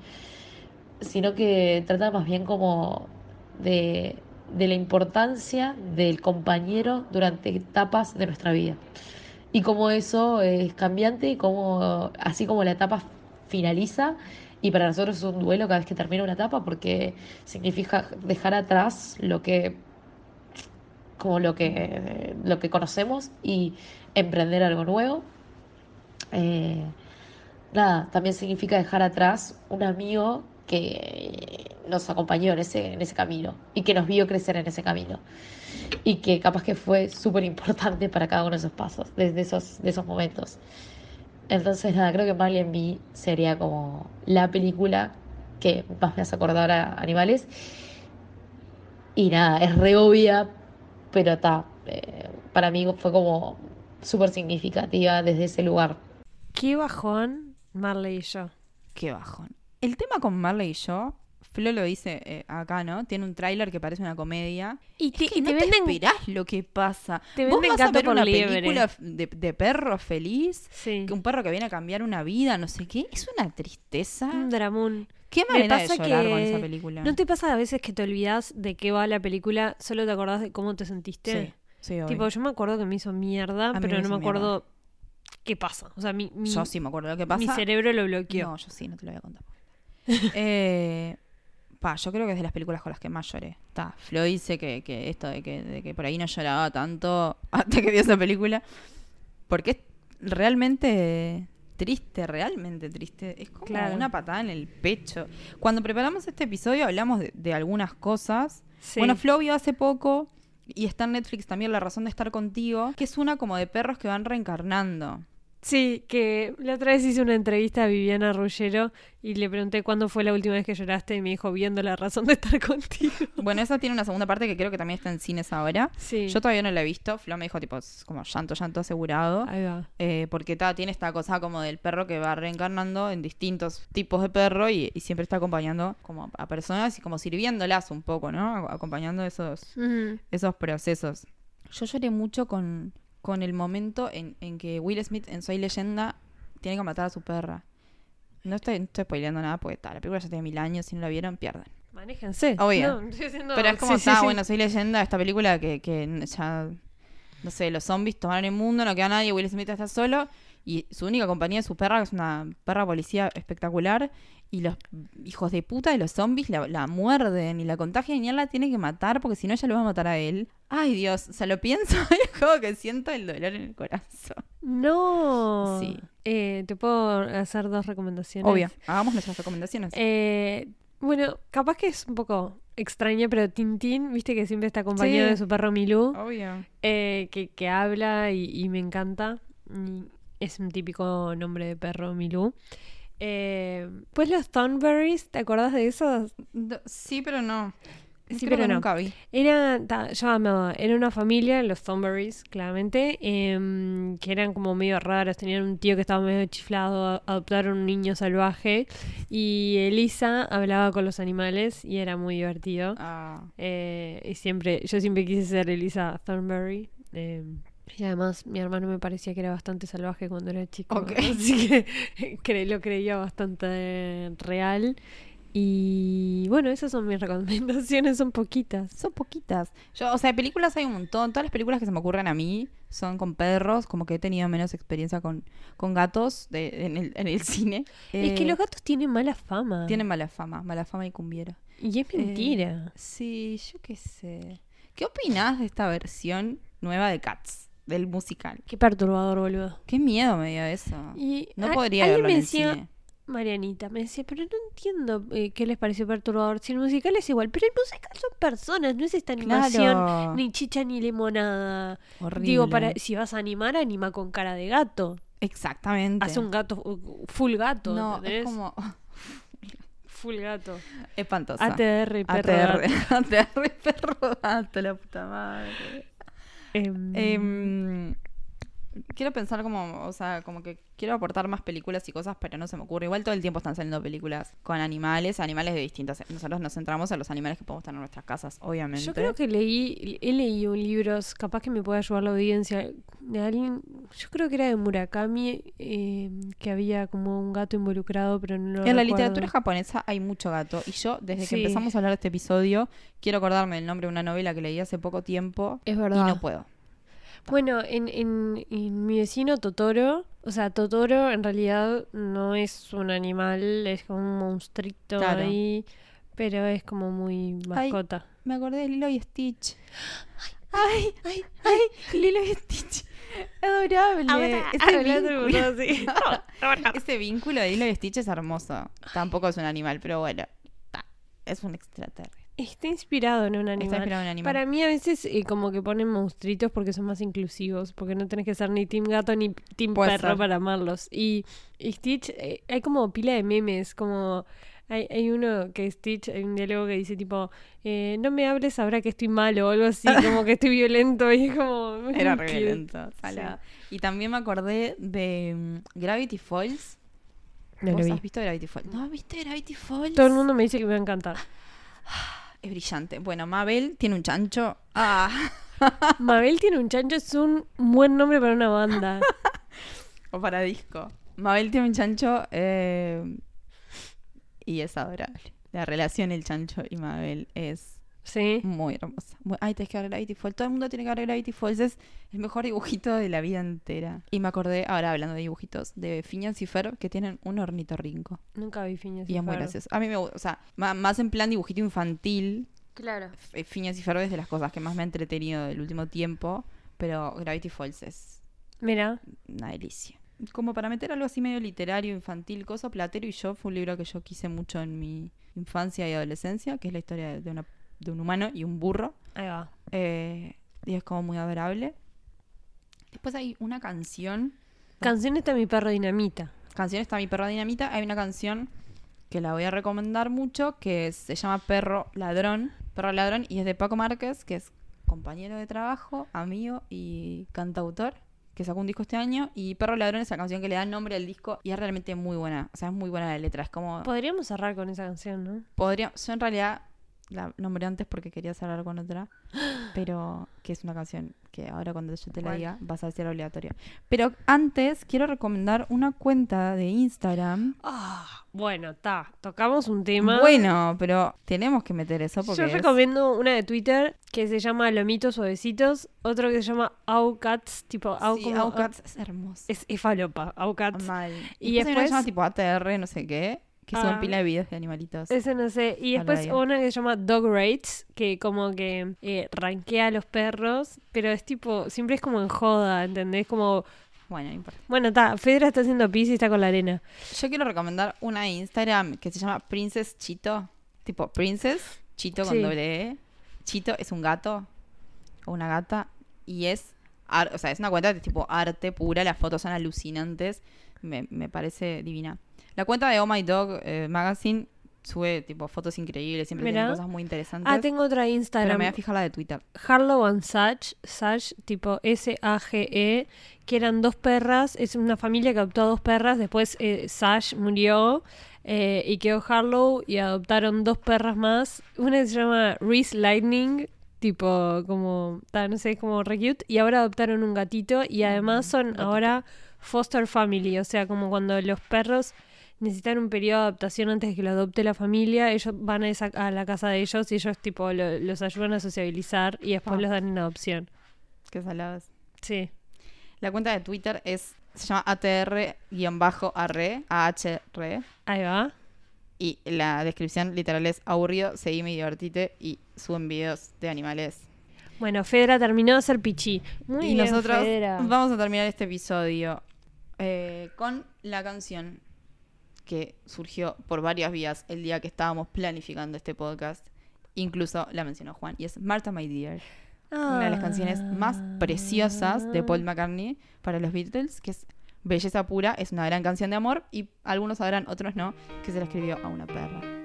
[SPEAKER 9] sino que trata más bien como de, de la importancia del compañero durante etapas de nuestra vida. Y cómo eso es cambiante y cómo, así como la etapa finaliza, y para nosotros es un duelo cada vez que termina una etapa porque significa dejar atrás lo que como lo que lo que conocemos y emprender algo nuevo. Eh, nada, también significa dejar atrás un amigo que nos acompañó en ese, en ese camino y que nos vio crecer en ese camino y que capaz que fue súper importante para cada uno de esos pasos, desde esos, de esos momentos. Entonces, nada, creo que Marley and Me sería como la película que más me hace acordar a animales. Y nada, es re obvia, pero está. para mí fue como súper significativa desde ese lugar.
[SPEAKER 2] Qué bajón, Marley y yo.
[SPEAKER 1] Qué bajón. El tema con Marley y yo Flo lo dice eh, acá, ¿no? Tiene un tráiler que parece una comedia.
[SPEAKER 2] Y
[SPEAKER 1] Es
[SPEAKER 2] te,
[SPEAKER 1] que
[SPEAKER 2] y
[SPEAKER 1] no
[SPEAKER 2] te
[SPEAKER 1] te
[SPEAKER 2] venden...
[SPEAKER 1] esperás lo que pasa.
[SPEAKER 2] te
[SPEAKER 1] ¿Vos
[SPEAKER 2] venden
[SPEAKER 1] vas a ver una
[SPEAKER 2] liebre.
[SPEAKER 1] película de, de perro feliz?
[SPEAKER 2] Sí.
[SPEAKER 1] Que un perro que viene a cambiar una vida, no sé qué. Es una tristeza.
[SPEAKER 2] Un dramón.
[SPEAKER 1] ¿Qué manera de
[SPEAKER 2] pasa
[SPEAKER 1] con
[SPEAKER 2] que
[SPEAKER 1] esa película?
[SPEAKER 2] ¿No te pasa a veces que te olvidas de qué va la película? Solo te acordás de cómo te sentiste.
[SPEAKER 1] Sí, sí.
[SPEAKER 2] Tipo, yo me acuerdo que me hizo mierda, pero no me acuerdo qué pasa. O sea, mi, mi,
[SPEAKER 1] Yo sí me acuerdo lo que pasa.
[SPEAKER 2] mi cerebro lo bloqueó.
[SPEAKER 1] No, yo sí, no te lo voy a contar. eh, pa, yo creo que es de las películas con las que más lloré. Está, Flo dice que, que esto de que, de que por ahí no lloraba tanto hasta que vio esa película. Porque es realmente triste, realmente triste. Es como
[SPEAKER 2] Claro.
[SPEAKER 1] una patada en el pecho. Cuando preparamos este episodio hablamos de, de algunas cosas.
[SPEAKER 2] Sí.
[SPEAKER 1] Bueno, Flo vio hace poco y está en Netflix también La razón de estar contigo, que es una como de perros que van reencarnando.
[SPEAKER 2] Sí, que la otra vez hice una entrevista a Viviana Ruggero y le pregunté cuándo fue la última vez que lloraste y me dijo, viendo la razón de estar contigo.
[SPEAKER 1] Bueno, esa tiene una segunda parte que creo que también está en cines ahora.
[SPEAKER 2] Sí.
[SPEAKER 1] Yo todavía no la he visto. Flo me dijo, tipo, es como llanto, llanto asegurado.
[SPEAKER 2] Ahí va.
[SPEAKER 1] Eh, porque ta, tiene esta cosa como del perro que va reencarnando en distintos tipos de perro y, y siempre está acompañando como a personas y como sirviéndolas un poco, ¿no? Acompañando esos, esos procesos. Yo lloré mucho con, con el momento en, en que Will Smith en Soy Leyenda tiene que matar a su perra. No estoy, no estoy spoileando nada porque ta, la película ya tiene mil años, si no la vieron, pierden.
[SPEAKER 2] Manéjense.
[SPEAKER 1] Obvio.
[SPEAKER 2] No, estoy diciendo-
[SPEAKER 1] Pero es como,
[SPEAKER 2] sí,
[SPEAKER 1] está,
[SPEAKER 2] sí.
[SPEAKER 1] bueno, soy leyenda, esta película que, que ya, no sé, los zombies tomaron el mundo, no queda nadie, Will Smith está solo y su única compañía es su perra, que es una perra policía espectacular, y los hijos de puta de los zombies la, la muerden y la contagian y él la tiene que matar porque si no ella lo va a matar a él. Ay Dios, o sea, lo pienso y es como que siento el dolor en el corazón.
[SPEAKER 2] No.
[SPEAKER 1] Sí.
[SPEAKER 2] Eh, Te puedo hacer dos recomendaciones.
[SPEAKER 1] Obvio, hagamos nuestras recomendaciones.
[SPEAKER 2] Eh, bueno, capaz que es un poco extraña, pero Tintín, viste que siempre está acompañado
[SPEAKER 1] Sí.
[SPEAKER 2] de su perro Milú,
[SPEAKER 1] Obvio.
[SPEAKER 2] eh, que, que habla y, y me encanta. Y es un típico nombre de perro Milú. Eh, pues los Thornberries, ¿te acordás de esos?
[SPEAKER 1] Sí, pero no.
[SPEAKER 2] Sí,
[SPEAKER 1] Creo
[SPEAKER 2] pero
[SPEAKER 1] que
[SPEAKER 2] no.
[SPEAKER 1] nunca vi.
[SPEAKER 2] Era, ta, yo amaba, era una familia, los Thornberries, claramente, em, que eran como medio raros, tenían un tío que estaba medio chiflado, adoptaron un niño salvaje y Elisa hablaba con los animales y era muy divertido.
[SPEAKER 1] Ah.
[SPEAKER 2] Eh, y siempre, yo siempre quise ser Elisa Thornberry. Y además mi hermano me parecía que era bastante salvaje cuando era chico. Así que cre- lo creía bastante eh, real. Y bueno, esas son mis recomendaciones, son poquitas.
[SPEAKER 1] Son poquitas. Yo, o sea, de películas hay un montón. Todas las películas que se me ocurren a mí son con perros, como que he tenido menos experiencia con, con gatos de, en, el, en el cine.
[SPEAKER 2] es que
[SPEAKER 1] Eh,
[SPEAKER 2] los gatos tienen mala fama.
[SPEAKER 1] tienen mala fama, mala fama y cumbiera.
[SPEAKER 2] Y es mentira.
[SPEAKER 1] Eh, sí, yo qué sé. ¿Qué opinás de esta versión nueva de Cats, del musical?
[SPEAKER 2] Qué perturbador, boludo.
[SPEAKER 1] Qué miedo me dio eso.
[SPEAKER 2] Y
[SPEAKER 1] No
[SPEAKER 2] a-
[SPEAKER 1] podría verlo
[SPEAKER 2] me
[SPEAKER 1] en el cine.
[SPEAKER 2] Marianita, me decía, pero no entiendo eh, qué les pareció perturbador. Si el musical es igual, pero el musical son personas, no es esta animación,
[SPEAKER 1] Claro.
[SPEAKER 2] ni chicha ni limonada.
[SPEAKER 1] Horrible.
[SPEAKER 2] Digo, para si vas a animar, anima con cara de gato.
[SPEAKER 1] Exactamente.
[SPEAKER 2] Haz un gato, full gato,
[SPEAKER 1] No,
[SPEAKER 2] ¿entendés?
[SPEAKER 1] es como
[SPEAKER 2] Full gato.
[SPEAKER 1] espantosa.
[SPEAKER 2] ATR, perro
[SPEAKER 1] ATR,
[SPEAKER 2] gato.
[SPEAKER 1] ATR, perro gato, la puta madre.
[SPEAKER 2] Em,
[SPEAKER 1] quiero pensar como, o sea, como que quiero aportar más películas y cosas, pero no se me ocurre. Igual todo el tiempo están saliendo películas con animales, animales de distintas. Nosotros nos centramos en los animales que podemos tener en nuestras casas, obviamente.
[SPEAKER 2] Yo creo que leí, he leído libros, capaz que me puede ayudar la audiencia, de alguien, yo creo que era de Murakami, eh, que había como un gato involucrado, pero no lo
[SPEAKER 1] en la literatura japonesa hay mucho gato. Y yo, desde
[SPEAKER 2] Sí.
[SPEAKER 1] que empezamos a hablar de este episodio, quiero acordarme el nombre de una novela que leí hace poco tiempo.
[SPEAKER 2] Es
[SPEAKER 1] Y no puedo.
[SPEAKER 2] Bueno, en, en, en mi vecino Totoro, o sea, Totoro en realidad no es un animal, es como un monstruito
[SPEAKER 1] Claro.
[SPEAKER 2] ahí, pero es como muy mascota.
[SPEAKER 1] Me acordé de Lilo y Stitch. Ay, ay, ay, Lilo y Stitch. Adorable. Ese vínculo, ese vínculo de Lilo y Stitch es hermoso. Tampoco es un animal, pero bueno. Es un extraterrestre.
[SPEAKER 2] Está inspirado en un animal.
[SPEAKER 1] Está inspirado en un animal.
[SPEAKER 2] Para mí a veces eh, como que ponen monstruitos porque son más inclusivos, porque no tenés que ser ni team gato ni team
[SPEAKER 1] Puede
[SPEAKER 2] perro
[SPEAKER 1] ser.
[SPEAKER 2] para amarlos. Y, y Stitch, eh, hay como pila de memes, como hay, hay uno que Stitch, hay un diálogo que dice tipo, eh, no me hables ahora que estoy malo o algo así, como que estoy violento y es como...
[SPEAKER 1] Era re violento. Y también me acordé de mm, Gravity Falls.
[SPEAKER 2] No lo
[SPEAKER 1] ¿Vos
[SPEAKER 2] vi.
[SPEAKER 1] has visto Gravity Falls? ¿No viste Gravity Falls?
[SPEAKER 2] Todo el mundo me dice que me va a encantar.
[SPEAKER 1] Es brillante. Bueno, Mabel tiene un chancho. Ah.
[SPEAKER 2] Mabel tiene un chancho, es un buen nombre para una banda.
[SPEAKER 1] o para disco. Mabel tiene un chancho eh, y es adorable. La relación el chancho y Mabel es
[SPEAKER 2] Sí.
[SPEAKER 1] muy hermosa. Muy- Ay, tenés que ver Gravity Falls. Todo el mundo tiene que ver Gravity Falls. Es el mejor dibujito de la vida entera. Y me acordé, ahora hablando de dibujitos, de Phineas y Fer que tienen un ornitorrinco.
[SPEAKER 2] Nunca vi Phineas
[SPEAKER 1] Y es muy
[SPEAKER 2] Ferb.
[SPEAKER 1] gracioso. A mí me gusta, o sea, más en plan dibujito infantil.
[SPEAKER 2] Claro.
[SPEAKER 1] Phineas y Ferb es de las cosas que más me ha entretenido del último tiempo. Pero Gravity Falls es
[SPEAKER 2] Mira,
[SPEAKER 1] una delicia. Como para meter algo así medio literario, infantil, cosa, Platero y yo fue un libro que yo quise mucho en mi infancia y adolescencia, que es la historia de una- de un humano y un burro.
[SPEAKER 2] ahí va.
[SPEAKER 1] Eh, y es como muy adorable. Después hay una canción.
[SPEAKER 2] Canción está mi perro dinamita.
[SPEAKER 1] Canción está mi perro dinamita. Hay una canción que la voy a recomendar mucho que se llama Perro Ladrón. Perro Ladrón y es de Paco Márquez, que es compañero de trabajo, amigo y cantautor, que sacó un disco este año. Y Perro Ladrón es la canción que le da nombre al disco y es realmente muy buena. O sea, es muy buena la letra. Es como.
[SPEAKER 2] Podríamos cerrar con esa canción, ¿no?
[SPEAKER 1] Podría. Yo en realidad la nombré antes porque quería cerrar con otra. Pero que es una canción que ahora cuando yo te la diga vas a decir obligatoria. Pero antes quiero recomendar una cuenta de Instagram.
[SPEAKER 2] Ah, bueno, está. Tocamos un tema.
[SPEAKER 1] Bueno, pero tenemos que meter eso porque
[SPEAKER 2] Yo
[SPEAKER 1] es-
[SPEAKER 2] recomiendo una de Twitter que se llama Lomitos Suavecitos, otro que se llama Aucats, tipo Au
[SPEAKER 1] Sí, Aucats es hermoso.
[SPEAKER 2] Es, es falopa, Aucats.
[SPEAKER 1] Mal.
[SPEAKER 2] Y
[SPEAKER 1] Y después se llama tipo ATR, no sé qué, que suben
[SPEAKER 2] Ah.
[SPEAKER 1] pila de videos de animalitos.
[SPEAKER 2] Ese no sé. Y después una que se llama Dog Rates, que como que eh, rankea a los perros, pero es tipo, siempre es como en joda, ¿entendés? Como,
[SPEAKER 1] Bueno, no importa.
[SPEAKER 2] bueno, está, Fedra está haciendo pis y está con la arena.
[SPEAKER 1] Yo quiero recomendar una de Instagram que se llama Princess Chito. Tipo Princess, Chito con
[SPEAKER 2] Sí.
[SPEAKER 1] doble E. Chito es un gato o una gata y es, ar- o sea, es una cuenta de tipo arte pura, las fotos son alucinantes, me, me parece divina. La cuenta de Oh My Dog eh, Magazine sube tipo fotos increíbles, siempre
[SPEAKER 2] Mirá.
[SPEAKER 1] tiene cosas muy interesantes.
[SPEAKER 2] Ah, tengo otra
[SPEAKER 1] pero
[SPEAKER 2] Instagram.
[SPEAKER 1] me voy a fijar la de Twitter.
[SPEAKER 2] Harlow and Sage, Sage, tipo S-A-G-E, que eran dos perras, es una familia que adoptó a dos perras, después eh, Sage murió eh, y quedó Harlow y adoptaron dos perras más, una que se llama Reese Lightning, tipo como, no sé, es como re cute, y ahora adoptaron un gatito y además son ahora foster family, o sea, como cuando los perros necesitan un periodo de adaptación antes de que lo adopte la familia, ellos van a, esa- a la casa de ellos y ellos tipo lo- los ayudan a sociabilizar y después
[SPEAKER 1] Ah.
[SPEAKER 2] los dan en adopción.
[SPEAKER 1] Qué saladas.
[SPEAKER 2] Sí.
[SPEAKER 1] La cuenta de Twitter es se llama ATR-AR, AHR.
[SPEAKER 2] Ahí va.
[SPEAKER 1] Y la descripción literal es aburrido, seguime y divertite y suben videos de animales.
[SPEAKER 2] Bueno, Fedra terminó de hacer pichi. Muy
[SPEAKER 1] y
[SPEAKER 2] bien,
[SPEAKER 1] nosotros
[SPEAKER 2] Fedra.
[SPEAKER 1] vamos a terminar este episodio eh, con la canción que surgió por varias vías el día que estábamos planificando este podcast. Incluso la mencionó Juan y es Martha My Dear. Una de las canciones más preciosas de Paul McCartney para los Beatles, que es Belleza Pura, es una gran canción de amor y algunos sabrán, otros no, que se la escribió a una perra.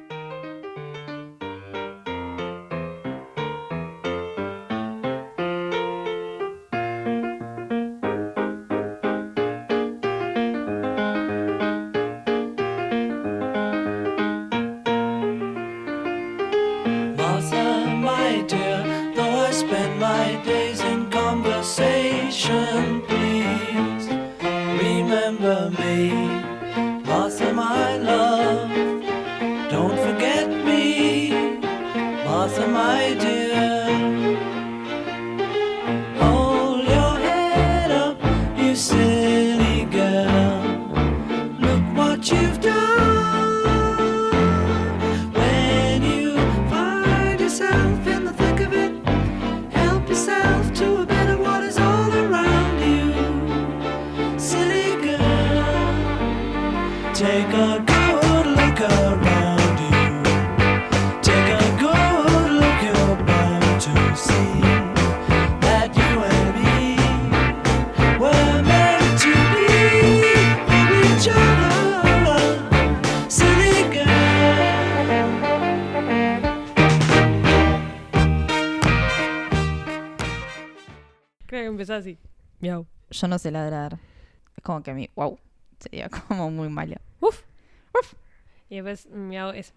[SPEAKER 1] yo no sé ladrar. Es como que a mí, wow, sería como muy malo.
[SPEAKER 2] Uf, uf. Y después miau es.